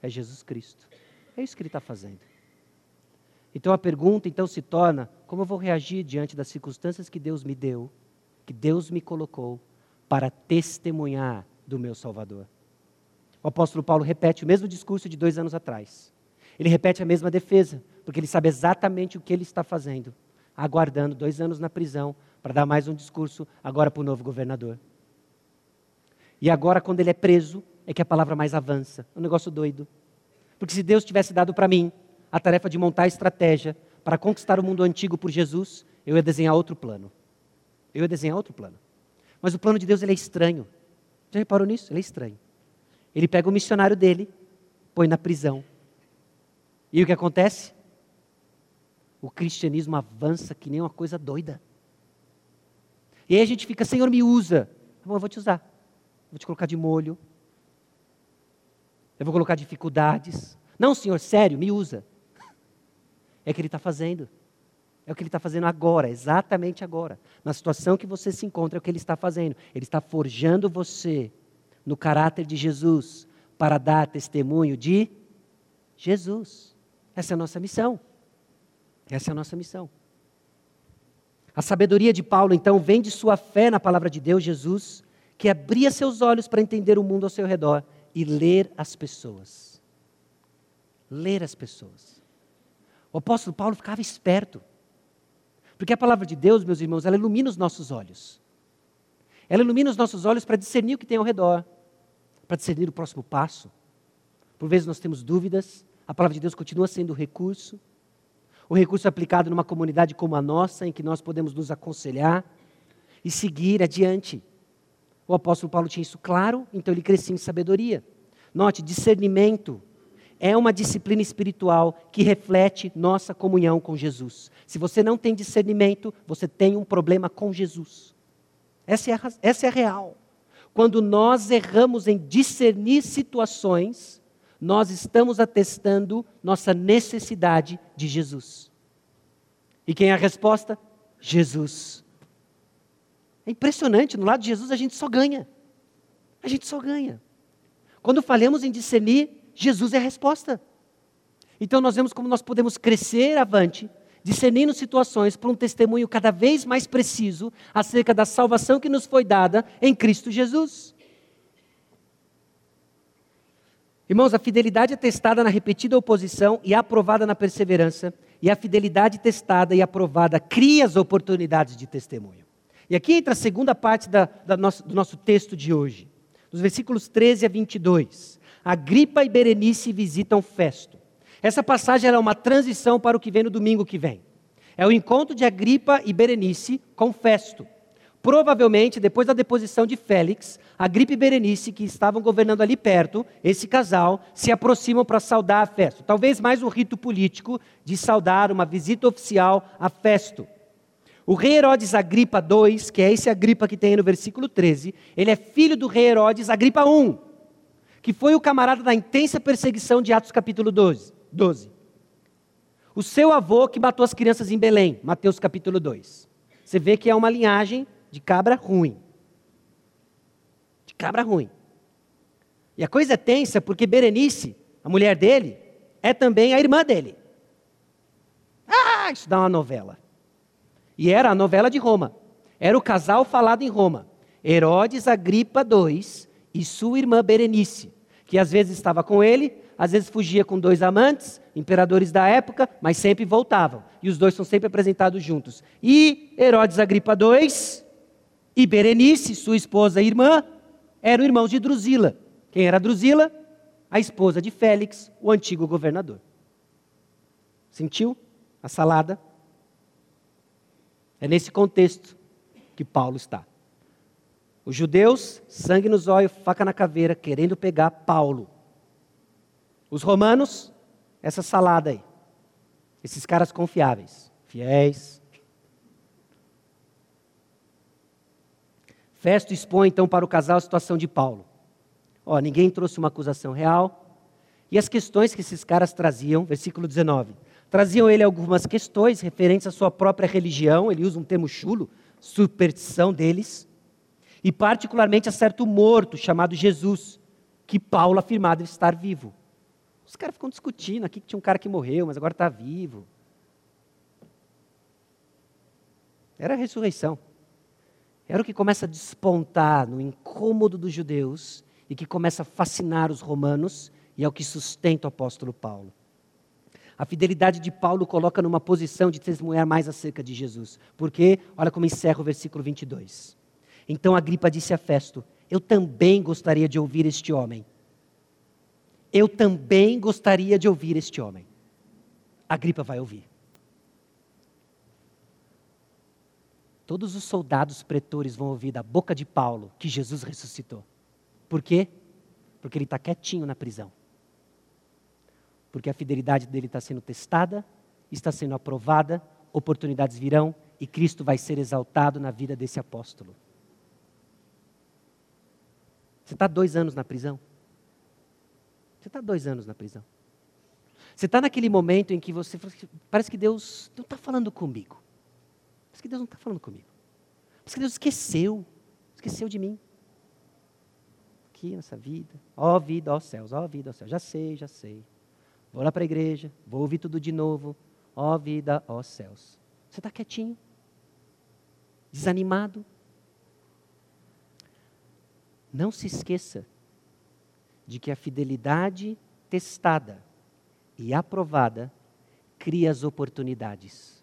É Jesus Cristo. É isso que ele está fazendo. Então a pergunta então se torna: como eu vou reagir diante das circunstâncias que Deus me deu, que Deus me colocou para testemunhar do meu Salvador? O apóstolo Paulo repete o mesmo discurso de dois anos atrás. Ele repete a mesma defesa, porque ele sabe exatamente o que ele está fazendo aguardando dois anos na prisão para dar mais um discurso agora para o novo governador. E agora, quando ele é preso, é que a palavra mais avança. É um negócio doido. Porque se Deus tivesse dado para mim a tarefa de montar a estratégia para conquistar o mundo antigo por Jesus, eu ia desenhar outro plano. Eu ia desenhar outro plano. Mas o plano de Deus ele é estranho. Já reparou nisso? Ele é estranho. Ele pega o missionário dele, põe na prisão. E o que acontece? o cristianismo avança que nem uma coisa doida. E aí a gente fica, Senhor, me usa. Tá bom, eu vou te usar. Vou te colocar de molho. Eu vou colocar dificuldades. Não, Senhor, sério, me usa. É o que Ele está fazendo. É o que Ele está fazendo agora, exatamente agora. Na situação que você se encontra, é o que Ele está fazendo. Ele está forjando você no caráter de Jesus para dar testemunho de Jesus. Essa é a nossa missão. Essa é a nossa missão. A sabedoria de Paulo, então, vem de sua fé na palavra de Deus, Jesus, que abria seus olhos para entender o mundo ao seu redor e ler as pessoas. Ler as pessoas. O apóstolo Paulo ficava esperto. Porque a palavra de Deus, meus irmãos, ela ilumina os nossos olhos. Ela ilumina os nossos olhos para discernir o que tem ao redor, para discernir o próximo passo. Por vezes nós temos dúvidas, a palavra de Deus continua sendo o recurso o recurso aplicado numa comunidade como a nossa, em que nós podemos nos aconselhar e seguir adiante. O apóstolo Paulo tinha isso claro, então ele crescia em sabedoria. Note, discernimento é uma disciplina espiritual que reflete nossa comunhão com Jesus. Se você não tem discernimento, você tem um problema com Jesus. Essa é a, essa é a real. Quando nós erramos em discernir situações, nós estamos atestando nossa necessidade de Jesus. E quem é a resposta? Jesus. É impressionante, no lado de Jesus a gente só ganha. A gente só ganha. Quando falhamos em discernir, Jesus é a resposta. Então nós vemos como nós podemos crescer avante, discernindo situações para um testemunho cada vez mais preciso acerca da salvação que nos foi dada em Cristo Jesus. Irmãos, a fidelidade é testada na repetida oposição e aprovada na perseverança, e a fidelidade testada e aprovada cria as oportunidades de testemunho. E aqui entra a segunda parte da, da nosso, do nosso texto de hoje, dos versículos 13 a 22. Agripa e Berenice visitam Festo. Essa passagem é uma transição para o que vem no domingo que vem. É o encontro de Agripa e Berenice com Festo. Provavelmente, depois da deposição de Félix, Agripa e Berenice, que estavam governando ali perto, esse casal, se aproximam para saudar a Festo. Talvez mais um rito político de saudar uma visita oficial a Festo. O rei Herodes Agripa II, que é esse Agripa que tem no versículo 13, ele é filho do rei Herodes Agripa I, que foi o camarada da intensa perseguição de Atos capítulo 12. 12. O seu avô que matou as crianças em Belém, Mateus capítulo 2. Você vê que é uma linhagem de cabra ruim. De cabra ruim. E a coisa é tensa porque Berenice, a mulher dele, é também a irmã dele. Ah, isso dá uma novela. E era a novela de Roma. Era o casal falado em Roma. Herodes Agripa II e sua irmã Berenice, que às vezes estava com ele, às vezes fugia com dois amantes, imperadores da época, mas sempre voltavam. E os dois são sempre apresentados juntos. E Herodes Agripa II e Berenice, sua esposa e irmã, eram irmãos de Drusila. Quem era Drusila? A esposa de Félix, o antigo governador. Sentiu a salada? É nesse contexto que Paulo está. Os judeus, sangue nos olhos, faca na caveira, querendo pegar Paulo. Os romanos, essa salada aí. Esses caras confiáveis, fiéis, Festo expõe então para o casal a situação de Paulo. Ó, ninguém trouxe uma acusação real. E as questões que esses caras traziam, versículo 19. Traziam ele algumas questões referentes à sua própria religião, ele usa um termo chulo, superstição deles, e particularmente a certo morto chamado Jesus, que Paulo afirmava estar vivo. Os caras ficam discutindo aqui que tinha um cara que morreu, mas agora está vivo. Era a ressurreição. Era o que começa a despontar no incômodo dos judeus e que começa a fascinar os romanos e é o que sustenta o apóstolo Paulo. A fidelidade de Paulo coloca numa posição de testemunhar mais acerca de Jesus. Porque, olha como encerra o versículo 22. Então Agripa disse a Festo: Eu também gostaria de ouvir este homem. Eu também gostaria de ouvir este homem. Agripa vai ouvir. Todos os soldados pretores vão ouvir da boca de Paulo que Jesus ressuscitou. Por quê? Porque ele está quietinho na prisão. Porque a fidelidade dele está sendo testada, está sendo aprovada, oportunidades virão e Cristo vai ser exaltado na vida desse apóstolo. Você está dois anos na prisão? Você está dois anos na prisão. Você está naquele momento em que você parece que Deus não está falando comigo. Parece que Deus não está falando comigo. Parece que Deus esqueceu. Esqueceu de mim. Aqui nessa vida. Ó vida, ó céus, ó vida, ó céus. Já sei, já sei. Vou lá para a igreja, vou ouvir tudo de novo. Ó vida, ó céus. Você está quietinho? Desanimado? Não se esqueça de que a fidelidade testada e aprovada cria as oportunidades.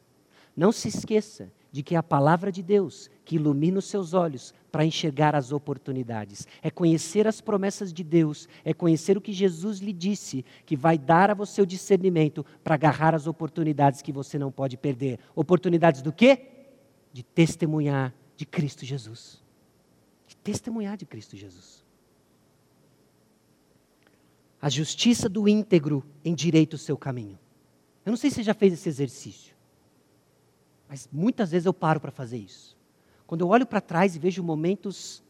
Não se esqueça de que é a palavra de Deus que ilumina os seus olhos para enxergar as oportunidades. É conhecer as promessas de Deus, é conhecer o que Jesus lhe disse, que vai dar a você o discernimento para agarrar as oportunidades que você não pode perder. Oportunidades do quê? De testemunhar de Cristo Jesus. Testemunhar de Cristo Jesus. A justiça do íntegro endireita o seu caminho. Eu não sei se você já fez esse exercício. Mas muitas vezes eu paro para fazer isso. Quando eu olho para trás e vejo momentos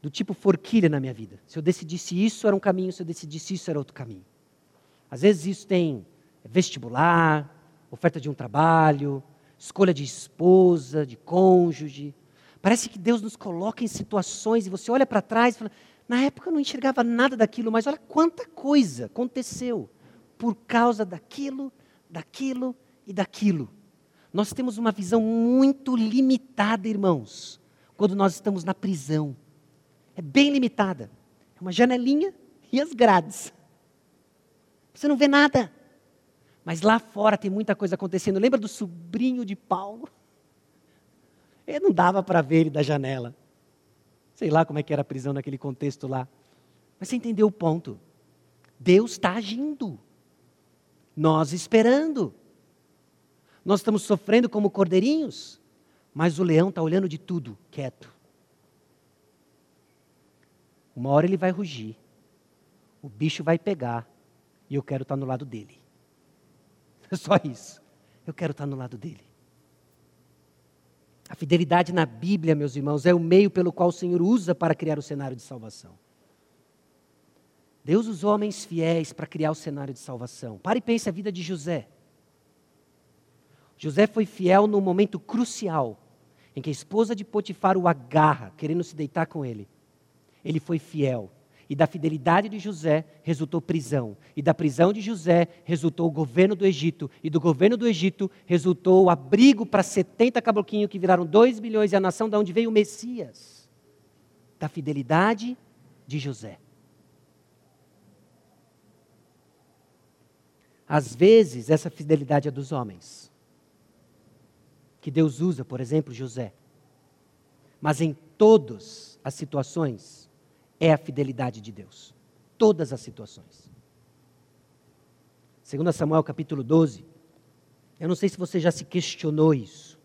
do tipo forquilha na minha vida. Se eu decidisse isso, era um caminho, se eu decidisse isso, era outro caminho. Às vezes isso tem vestibular, oferta de um trabalho, escolha de esposa, de cônjuge. Parece que Deus nos coloca em situações e você olha para trás e fala: na época eu não enxergava nada daquilo, mas olha quanta coisa aconteceu. por causa daquilo, daquilo e daquilo. Nós temos uma visão muito limitada, irmãos, quando nós estamos na prisão. É bem limitada. É uma janelinha e as grades. Você não vê nada. Mas lá fora tem muita coisa acontecendo. Lembra do sobrinho de Paulo? Ele não dava para ver ele da janela. Sei lá como é que era a prisão naquele contexto lá. Mas você entendeu o ponto? Deus está agindo. Nós esperando. Nós estamos sofrendo como cordeirinhos, mas o leão está olhando de tudo, quieto. Uma hora ele vai rugir, o bicho vai pegar, e eu quero estar tá no lado dele. É só isso. Eu quero estar tá no lado dele. A fidelidade na Bíblia, meus irmãos, é o meio pelo qual o Senhor usa para criar o cenário de salvação. Deus usou homens fiéis para criar o cenário de salvação. Pare e pense a vida de José. José foi fiel no momento crucial em que a esposa de Potifar o agarra, querendo se deitar com ele. Ele foi fiel. E da fidelidade de José resultou prisão. E da prisão de José resultou o governo do Egito. E do governo do Egito resultou o abrigo para 70 cabloquinhos que viraram 2 milhões e a nação da onde veio o Messias. Da fidelidade de José. Às vezes, essa fidelidade é dos homens, que Deus usa, por exemplo, José. Mas em todas as situações, é a fidelidade de Deus. Todas as situações. Segundo Samuel capítulo 12, eu não sei se você já se questionou isso.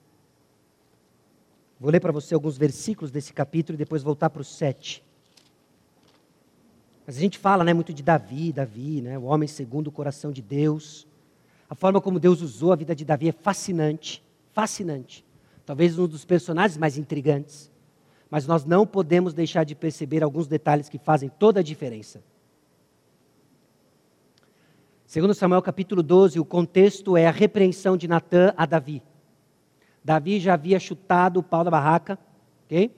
Vou ler para você alguns versículos desse capítulo e depois voltar para o 7. Mas a gente fala né, muito de Davi, Davi, né, o homem segundo o coração de Deus. A forma como Deus usou a vida de Davi é fascinante, fascinante. Talvez um dos personagens mais intrigantes. Mas nós não podemos deixar de perceber alguns detalhes que fazem toda a diferença. Segundo Samuel capítulo 12, o contexto é a repreensão de Natã a Davi. Davi já havia chutado o pau da barraca, ok?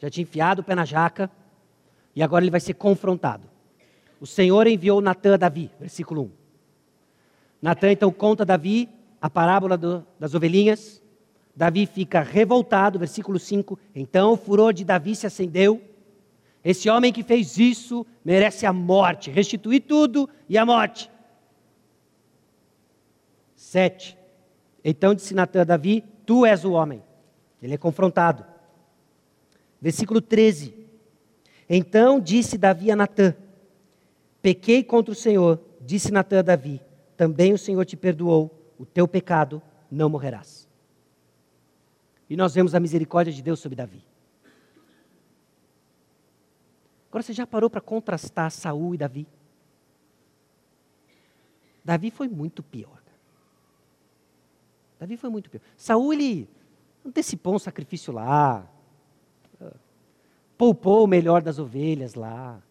Já tinha enfiado o pé na jaca e agora ele vai ser confrontado. O Senhor enviou Natan a Davi, versículo 1. Natan então conta a Davi a parábola do, das ovelhinhas. Davi fica revoltado, versículo 5. Então o furor de Davi se acendeu. Esse homem que fez isso merece a morte, restituir tudo e a morte. 7. Então disse Natan a Davi: Tu és o homem. Ele é confrontado. Versículo 13. Então disse Davi a Natã: Pequei contra o Senhor. Disse Natã a Davi: Também o Senhor te perdoou, o teu pecado não morrerás. E nós vemos a misericórdia de Deus sobre Davi. Agora você já parou para contrastar Saul e Davi? Davi foi muito pior. Davi foi muito pior. Saul ele antecipou um sacrifício lá, poupou o melhor das ovelhas lá.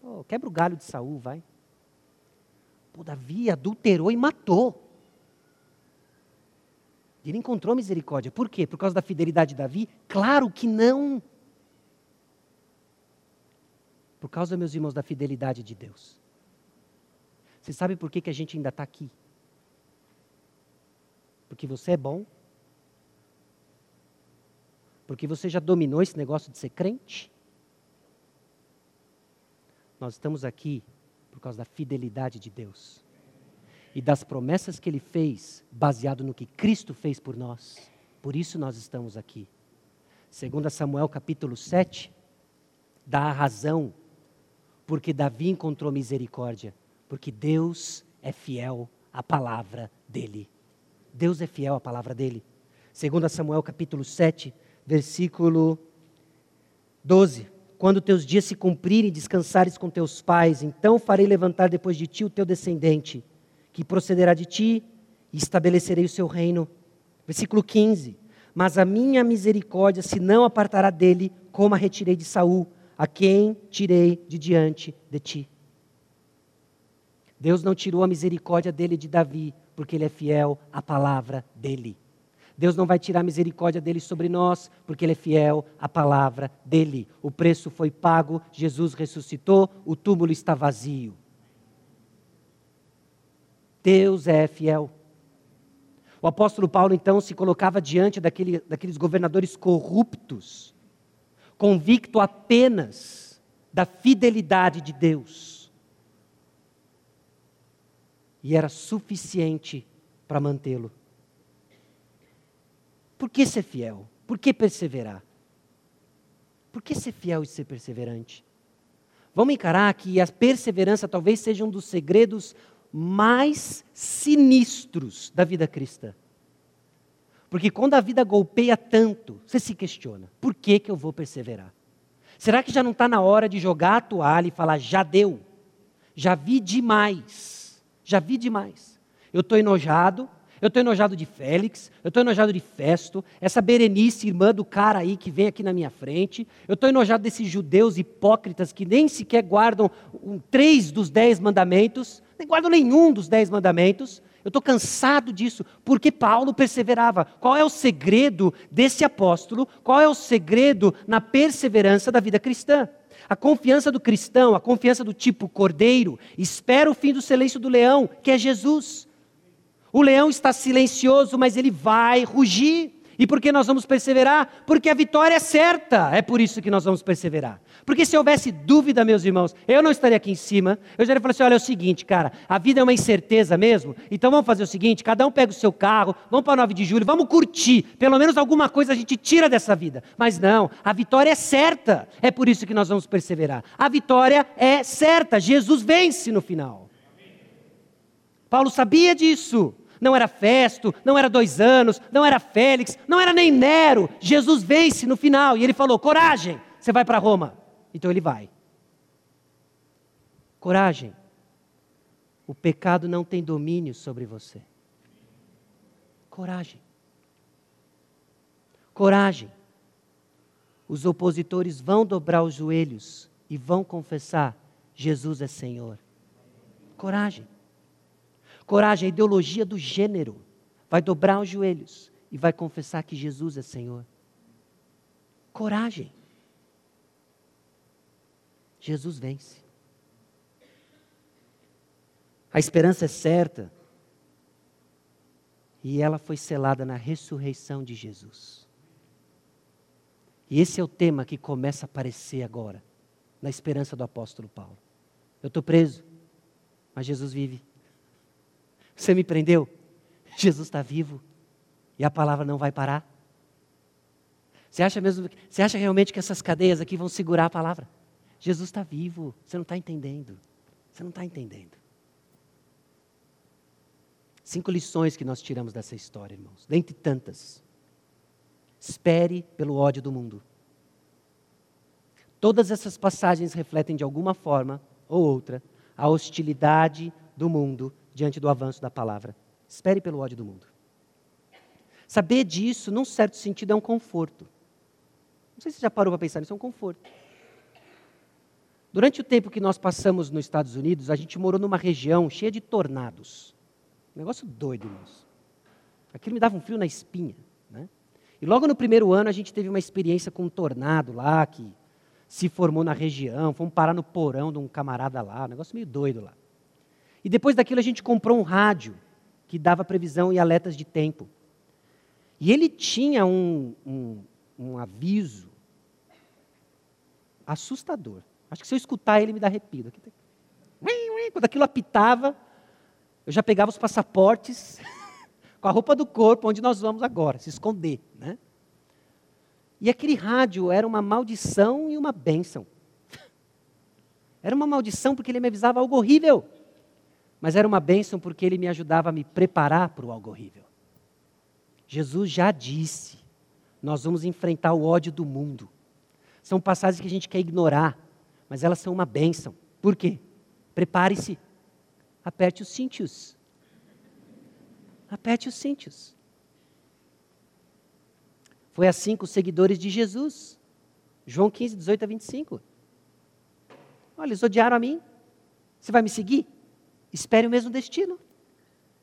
Pô, quebra o galho de Saul, vai. Pô, Davi adulterou e matou. Ele encontrou misericórdia. Por quê? Por causa da fidelidade de Davi? Claro que não. Por causa, meus irmãos, da fidelidade de Deus. Você sabe por que, que a gente ainda está aqui? Porque você é bom, porque você já dominou esse negócio de ser crente? Nós estamos aqui por causa da fidelidade de Deus e das promessas que Ele fez, baseado no que Cristo fez por nós. Por isso nós estamos aqui. Segundo Samuel capítulo 7, dá a razão porque Davi encontrou misericórdia, porque Deus é fiel à palavra dele. Deus é fiel à palavra dele. Segundo Samuel capítulo 7, versículo 12. Quando teus dias se cumprirem e descansares com teus pais, então farei levantar depois de ti o teu descendente, que procederá de ti, e estabelecerei o seu reino. Versículo 15. Mas a minha misericórdia se não apartará dele, como a retirei de Saul, a quem tirei de diante de ti. Deus não tirou a misericórdia dele de Davi, porque ele é fiel à palavra dele. Deus não vai tirar a misericórdia dele sobre nós, porque ele é fiel à palavra dele. O preço foi pago, Jesus ressuscitou, o túmulo está vazio. Deus é fiel. O apóstolo Paulo então se colocava diante daquele, daqueles governadores corruptos, convicto apenas da fidelidade de Deus. E era suficiente para mantê-lo. Por que ser fiel? Por que perseverar? Por que ser fiel e ser perseverante? Vamos encarar que a perseverança talvez seja um dos segredos mais sinistros da vida cristã. Porque quando a vida golpeia tanto, você se questiona: por que, que eu vou perseverar? Será que já não está na hora de jogar a toalha e falar: já deu, já vi demais, já vi demais. Eu estou enojado, eu estou enojado de Félix, eu estou enojado de Festo, essa Berenice, irmã do cara aí que vem aqui na minha frente, eu estou enojado desses judeus hipócritas que nem sequer guardam um, três dos dez mandamentos, nem guardam nenhum dos dez mandamentos. Eu estou cansado disso, porque Paulo perseverava. Qual é o segredo desse apóstolo? Qual é o segredo na perseverança da vida cristã? A confiança do cristão, a confiança do tipo cordeiro, espera o fim do silêncio do leão, que é Jesus. O leão está silencioso, mas ele vai rugir. E por que nós vamos perseverar? Porque a vitória é certa. É por isso que nós vamos perseverar. Porque se houvesse dúvida, meus irmãos, eu não estaria aqui em cima. Eu já ia falar assim: olha, é o seguinte, cara, a vida é uma incerteza mesmo. Então vamos fazer o seguinte: cada um pega o seu carro, vamos para 9 de julho, vamos curtir. Pelo menos alguma coisa a gente tira dessa vida. Mas não, a vitória é certa. É por isso que nós vamos perseverar. A vitória é certa. Jesus vence no final. Paulo sabia disso. Não era Festo, não era dois anos, não era Félix, não era nem Nero. Jesus vence no final e ele falou: coragem, você vai para Roma. Então ele vai. Coragem. O pecado não tem domínio sobre você. Coragem. Coragem. Os opositores vão dobrar os joelhos e vão confessar: Jesus é Senhor. Coragem. Coragem, a ideologia do gênero. Vai dobrar os joelhos e vai confessar que Jesus é Senhor. Coragem. Jesus vence. A esperança é certa. E ela foi selada na ressurreição de Jesus. E esse é o tema que começa a aparecer agora, na esperança do apóstolo Paulo. Eu estou preso, mas Jesus vive. Você me prendeu? Jesus está vivo e a palavra não vai parar. Você acha mesmo? Você acha realmente que essas cadeias aqui vão segurar a palavra? Jesus está vivo. Você não está entendendo. Você não está entendendo. Cinco lições que nós tiramos dessa história, irmãos, dentre tantas. Espere pelo ódio do mundo. Todas essas passagens refletem de alguma forma ou outra a hostilidade do mundo diante do avanço da palavra. Espere pelo ódio do mundo. Saber disso, num certo sentido, é um conforto. Não sei se você já parou para pensar nisso, é um conforto. Durante o tempo que nós passamos nos Estados Unidos, a gente morou numa região cheia de tornados. Um negócio doido, irmãos. Aquilo me dava um frio na espinha. Né? E logo no primeiro ano a gente teve uma experiência com um tornado lá que se formou na região. Fomos parar no porão de um camarada lá. Um negócio meio doido lá. E depois daquilo a gente comprou um rádio que dava previsão e alertas de tempo. E ele tinha um, um, um aviso assustador. Acho que se eu escutar ele me dá arrepio. Quando aquilo apitava, eu já pegava os passaportes com a roupa do corpo, onde nós vamos agora, se esconder. Né? E aquele rádio era uma maldição e uma bênção. Era uma maldição porque ele me avisava algo horrível. Mas era uma bênção porque ele me ajudava a me preparar para o algo horrível. Jesus já disse: nós vamos enfrentar o ódio do mundo. São passagens que a gente quer ignorar, mas elas são uma bênção. Por quê? Prepare-se, aperte os cintos. Aperte os cintos. Foi assim com os seguidores de Jesus. João 15, 18 a 25. Olha, eles odiaram a mim. Você vai me seguir? Espere o mesmo destino.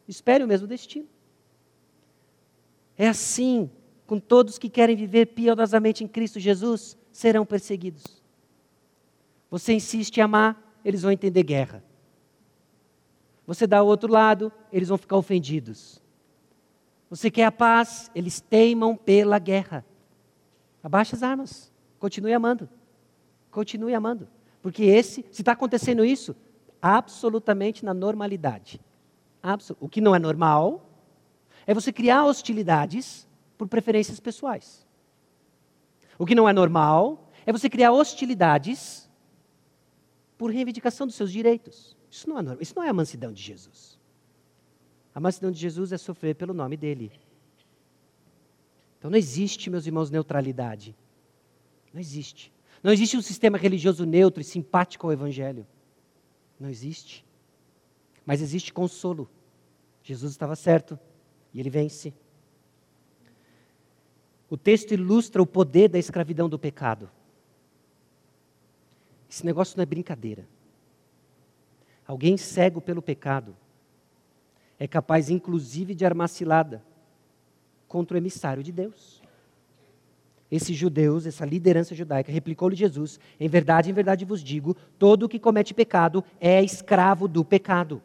Espere o mesmo destino. É assim com todos que querem viver piedosamente em Cristo Jesus, serão perseguidos. Você insiste em amar, eles vão entender guerra. Você dá o outro lado, eles vão ficar ofendidos. Você quer a paz, eles teimam pela guerra. Abaixe as armas, continue amando. Continue amando. Porque esse, se está acontecendo isso, absolutamente na normalidade. O que não é normal é você criar hostilidades por preferências pessoais. O que não é normal é você criar hostilidades por reivindicação dos seus direitos. Isso não é normal, isso não é a mansidão de Jesus. A mansidão de Jesus é sofrer pelo nome dele. Então não existe, meus irmãos, neutralidade. Não existe. Não existe um sistema religioso neutro e simpático ao Evangelho. Não existe. Mas existe consolo. Jesus estava certo e ele vence. O texto ilustra o poder da escravidão do pecado. Esse negócio não é brincadeira. Alguém cego pelo pecado é capaz, inclusive, de armar cilada contra o emissário de Deus. Esses judeus, essa liderança judaica, replicou-lhe Jesus: Em verdade, em verdade vos digo: todo o que comete pecado é escravo do pecado.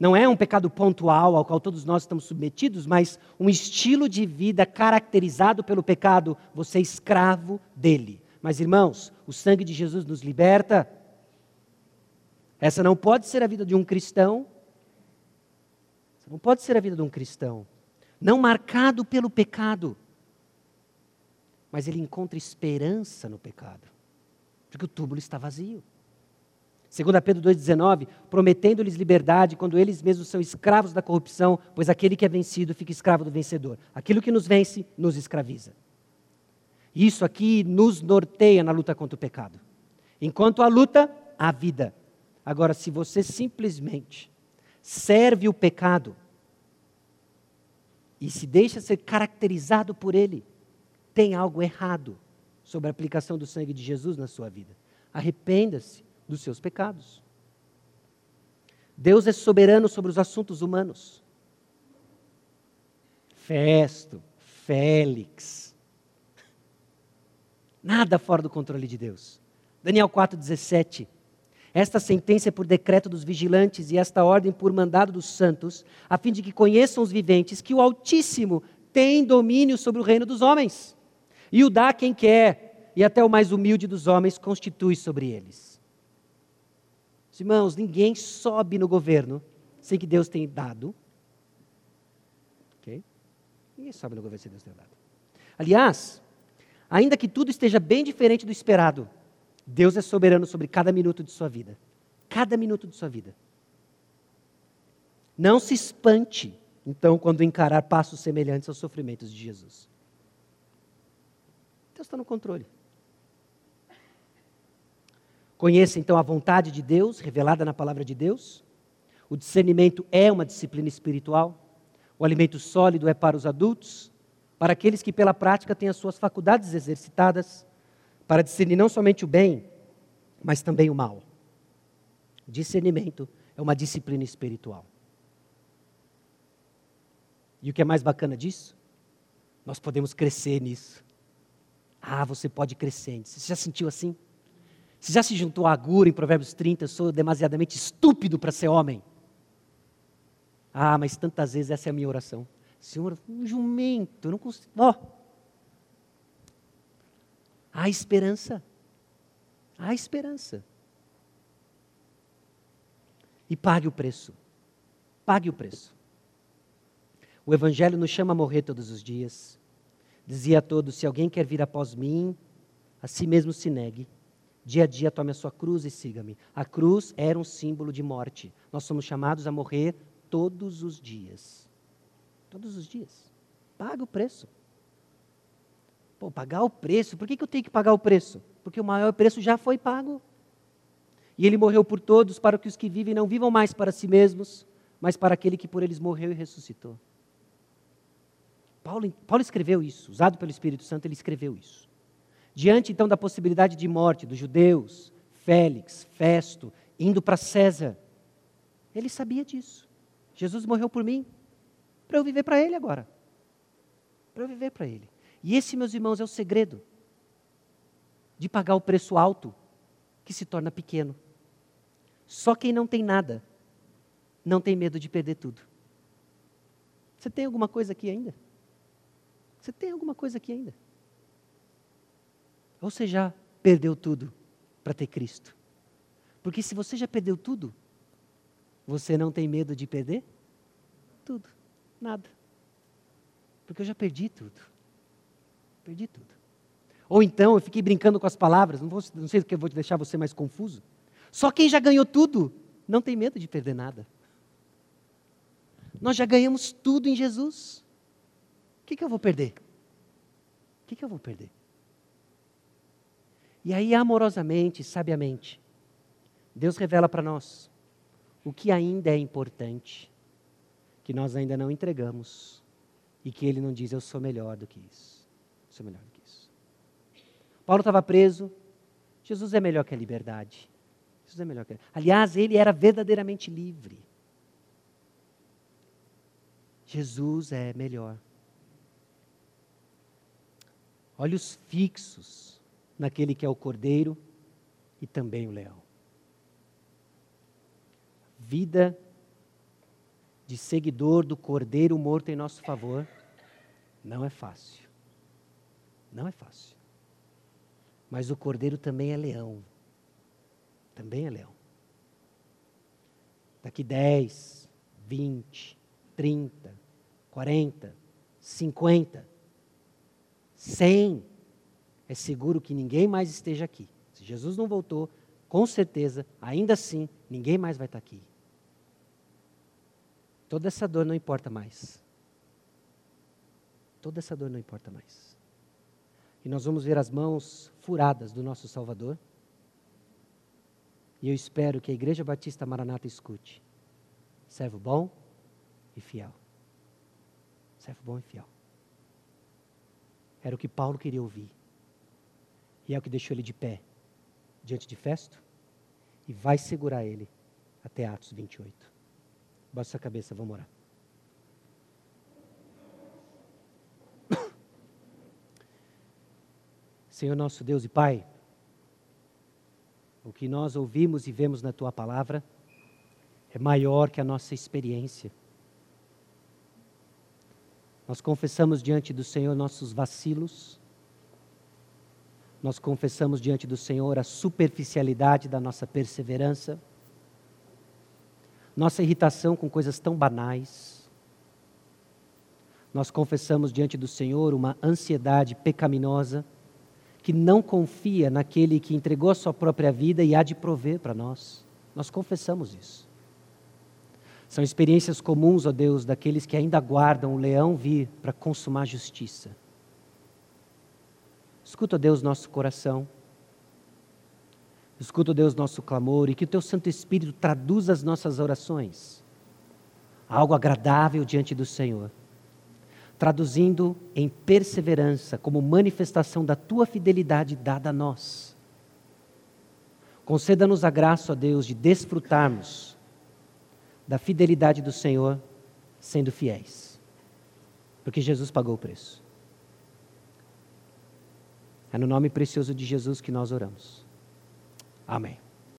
Não é um pecado pontual ao qual todos nós estamos submetidos, mas um estilo de vida caracterizado pelo pecado, você é escravo dele. Mas, irmãos, o sangue de Jesus nos liberta. Essa não pode ser a vida de um cristão. Essa não pode ser a vida de um cristão. Não marcado pelo pecado mas ele encontra esperança no pecado, porque o túmulo está vazio. 2 Pedro 2,19, prometendo-lhes liberdade quando eles mesmos são escravos da corrupção, pois aquele que é vencido fica escravo do vencedor. Aquilo que nos vence, nos escraviza. Isso aqui nos norteia na luta contra o pecado. Enquanto a luta, a vida. Agora, se você simplesmente serve o pecado e se deixa ser caracterizado por ele, tem algo errado sobre a aplicação do sangue de Jesus na sua vida. Arrependa-se dos seus pecados. Deus é soberano sobre os assuntos humanos. Festo, Félix. Nada fora do controle de Deus. Daniel 4,17. Esta sentença é por decreto dos vigilantes e esta ordem por mandado dos santos, a fim de que conheçam os viventes que o Altíssimo tem domínio sobre o reino dos homens e o dá a quem quer, e até o mais humilde dos homens constitui sobre eles. Irmãos, ninguém sobe no governo sem que Deus tenha dado. Ok? Ninguém sobe no governo sem Deus tenha dado. Aliás, ainda que tudo esteja bem diferente do esperado, Deus é soberano sobre cada minuto de sua vida. Cada minuto de sua vida. Não se espante, então, quando encarar passos semelhantes aos sofrimentos de Jesus. Deus está no controle. Conheça então a vontade de Deus, revelada na palavra de Deus. O discernimento é uma disciplina espiritual. O alimento sólido é para os adultos, para aqueles que pela prática têm as suas faculdades exercitadas, para discernir não somente o bem, mas também o mal. Discernimento é uma disciplina espiritual. E o que é mais bacana disso? Nós podemos crescer nisso. Ah, você pode crescer. Você já sentiu assim? Você já se juntou a Agura em Provérbios 30? Eu sou demasiadamente estúpido para ser homem. Ah, mas tantas vezes essa é a minha oração. Senhor, um jumento, não consigo. Ó. Oh. Há esperança. Há esperança. E pague o preço. Pague o preço. O Evangelho nos chama a morrer todos os dias. Dizia a todos: Se alguém quer vir após mim, a si mesmo se negue. Dia a dia tome a sua cruz e siga-me. A cruz era um símbolo de morte. Nós somos chamados a morrer todos os dias. Todos os dias. Paga o preço. Pô, pagar o preço? Por que, que eu tenho que pagar o preço? Porque o maior preço já foi pago. E ele morreu por todos, para que os que vivem não vivam mais para si mesmos, mas para aquele que por eles morreu e ressuscitou. Paulo, Paulo escreveu isso, usado pelo Espírito Santo, ele escreveu isso. Diante então da possibilidade de morte dos judeus, Félix, Festo, indo para César, ele sabia disso. Jesus morreu por mim, para eu viver para ele agora. Para eu viver para ele. E esse, meus irmãos, é o segredo de pagar o preço alto que se torna pequeno. Só quem não tem nada não tem medo de perder tudo. Você tem alguma coisa aqui ainda? Você tem alguma coisa aqui ainda? Ou você já perdeu tudo para ter Cristo? Porque se você já perdeu tudo, você não tem medo de perder? Tudo. Nada. Porque eu já perdi tudo. Perdi tudo. Ou então, eu fiquei brincando com as palavras, não, vou, não sei o que eu vou deixar você mais confuso. Só quem já ganhou tudo não tem medo de perder nada. Nós já ganhamos tudo em Jesus. O que, que eu vou perder? O que, que eu vou perder? E aí, amorosamente, sabiamente, Deus revela para nós o que ainda é importante, que nós ainda não entregamos, e que Ele não diz, eu sou melhor do que isso. Eu sou melhor do que isso. Paulo estava preso, Jesus é melhor que a liberdade. Jesus é melhor que. Aliás, ele era verdadeiramente livre. Jesus é melhor. Olhos fixos naquele que é o cordeiro e também o leão. Vida de seguidor do cordeiro morto em nosso favor não é fácil. Não é fácil. Mas o cordeiro também é leão. Também é leão. Daqui 10, 20, 30, 40, 50, 100, é seguro que ninguém mais esteja aqui. Se Jesus não voltou, com certeza, ainda assim, ninguém mais vai estar aqui. Toda essa dor não importa mais. Toda essa dor não importa mais. E nós vamos ver as mãos furadas do nosso Salvador. E eu espero que a Igreja Batista Maranata escute. Servo bom e fiel. Servo bom e fiel. Era o que Paulo queria ouvir. E é o que deixou ele de pé diante de Festo e vai segurar ele até Atos 28. Baixa sua cabeça, vamos orar. Senhor nosso Deus e Pai, o que nós ouvimos e vemos na tua palavra é maior que a nossa experiência. Nós confessamos diante do Senhor nossos vacilos, nós confessamos diante do Senhor a superficialidade da nossa perseverança, nossa irritação com coisas tão banais. Nós confessamos diante do Senhor uma ansiedade pecaminosa que não confia naquele que entregou a sua própria vida e há de prover para nós. Nós confessamos isso. São experiências comuns, ó Deus, daqueles que ainda aguardam o leão vir para consumar justiça. Escuta, ó Deus, nosso coração. Escuta, Deus, nosso clamor e que o Teu Santo Espírito traduza as nossas orações. Algo agradável diante do Senhor. Traduzindo em perseverança como manifestação da Tua fidelidade dada a nós. Conceda-nos a graça, ó Deus, de desfrutarmos da fidelidade do Senhor sendo fiéis. Porque Jesus pagou o preço. É no nome precioso de Jesus que nós oramos. Amém.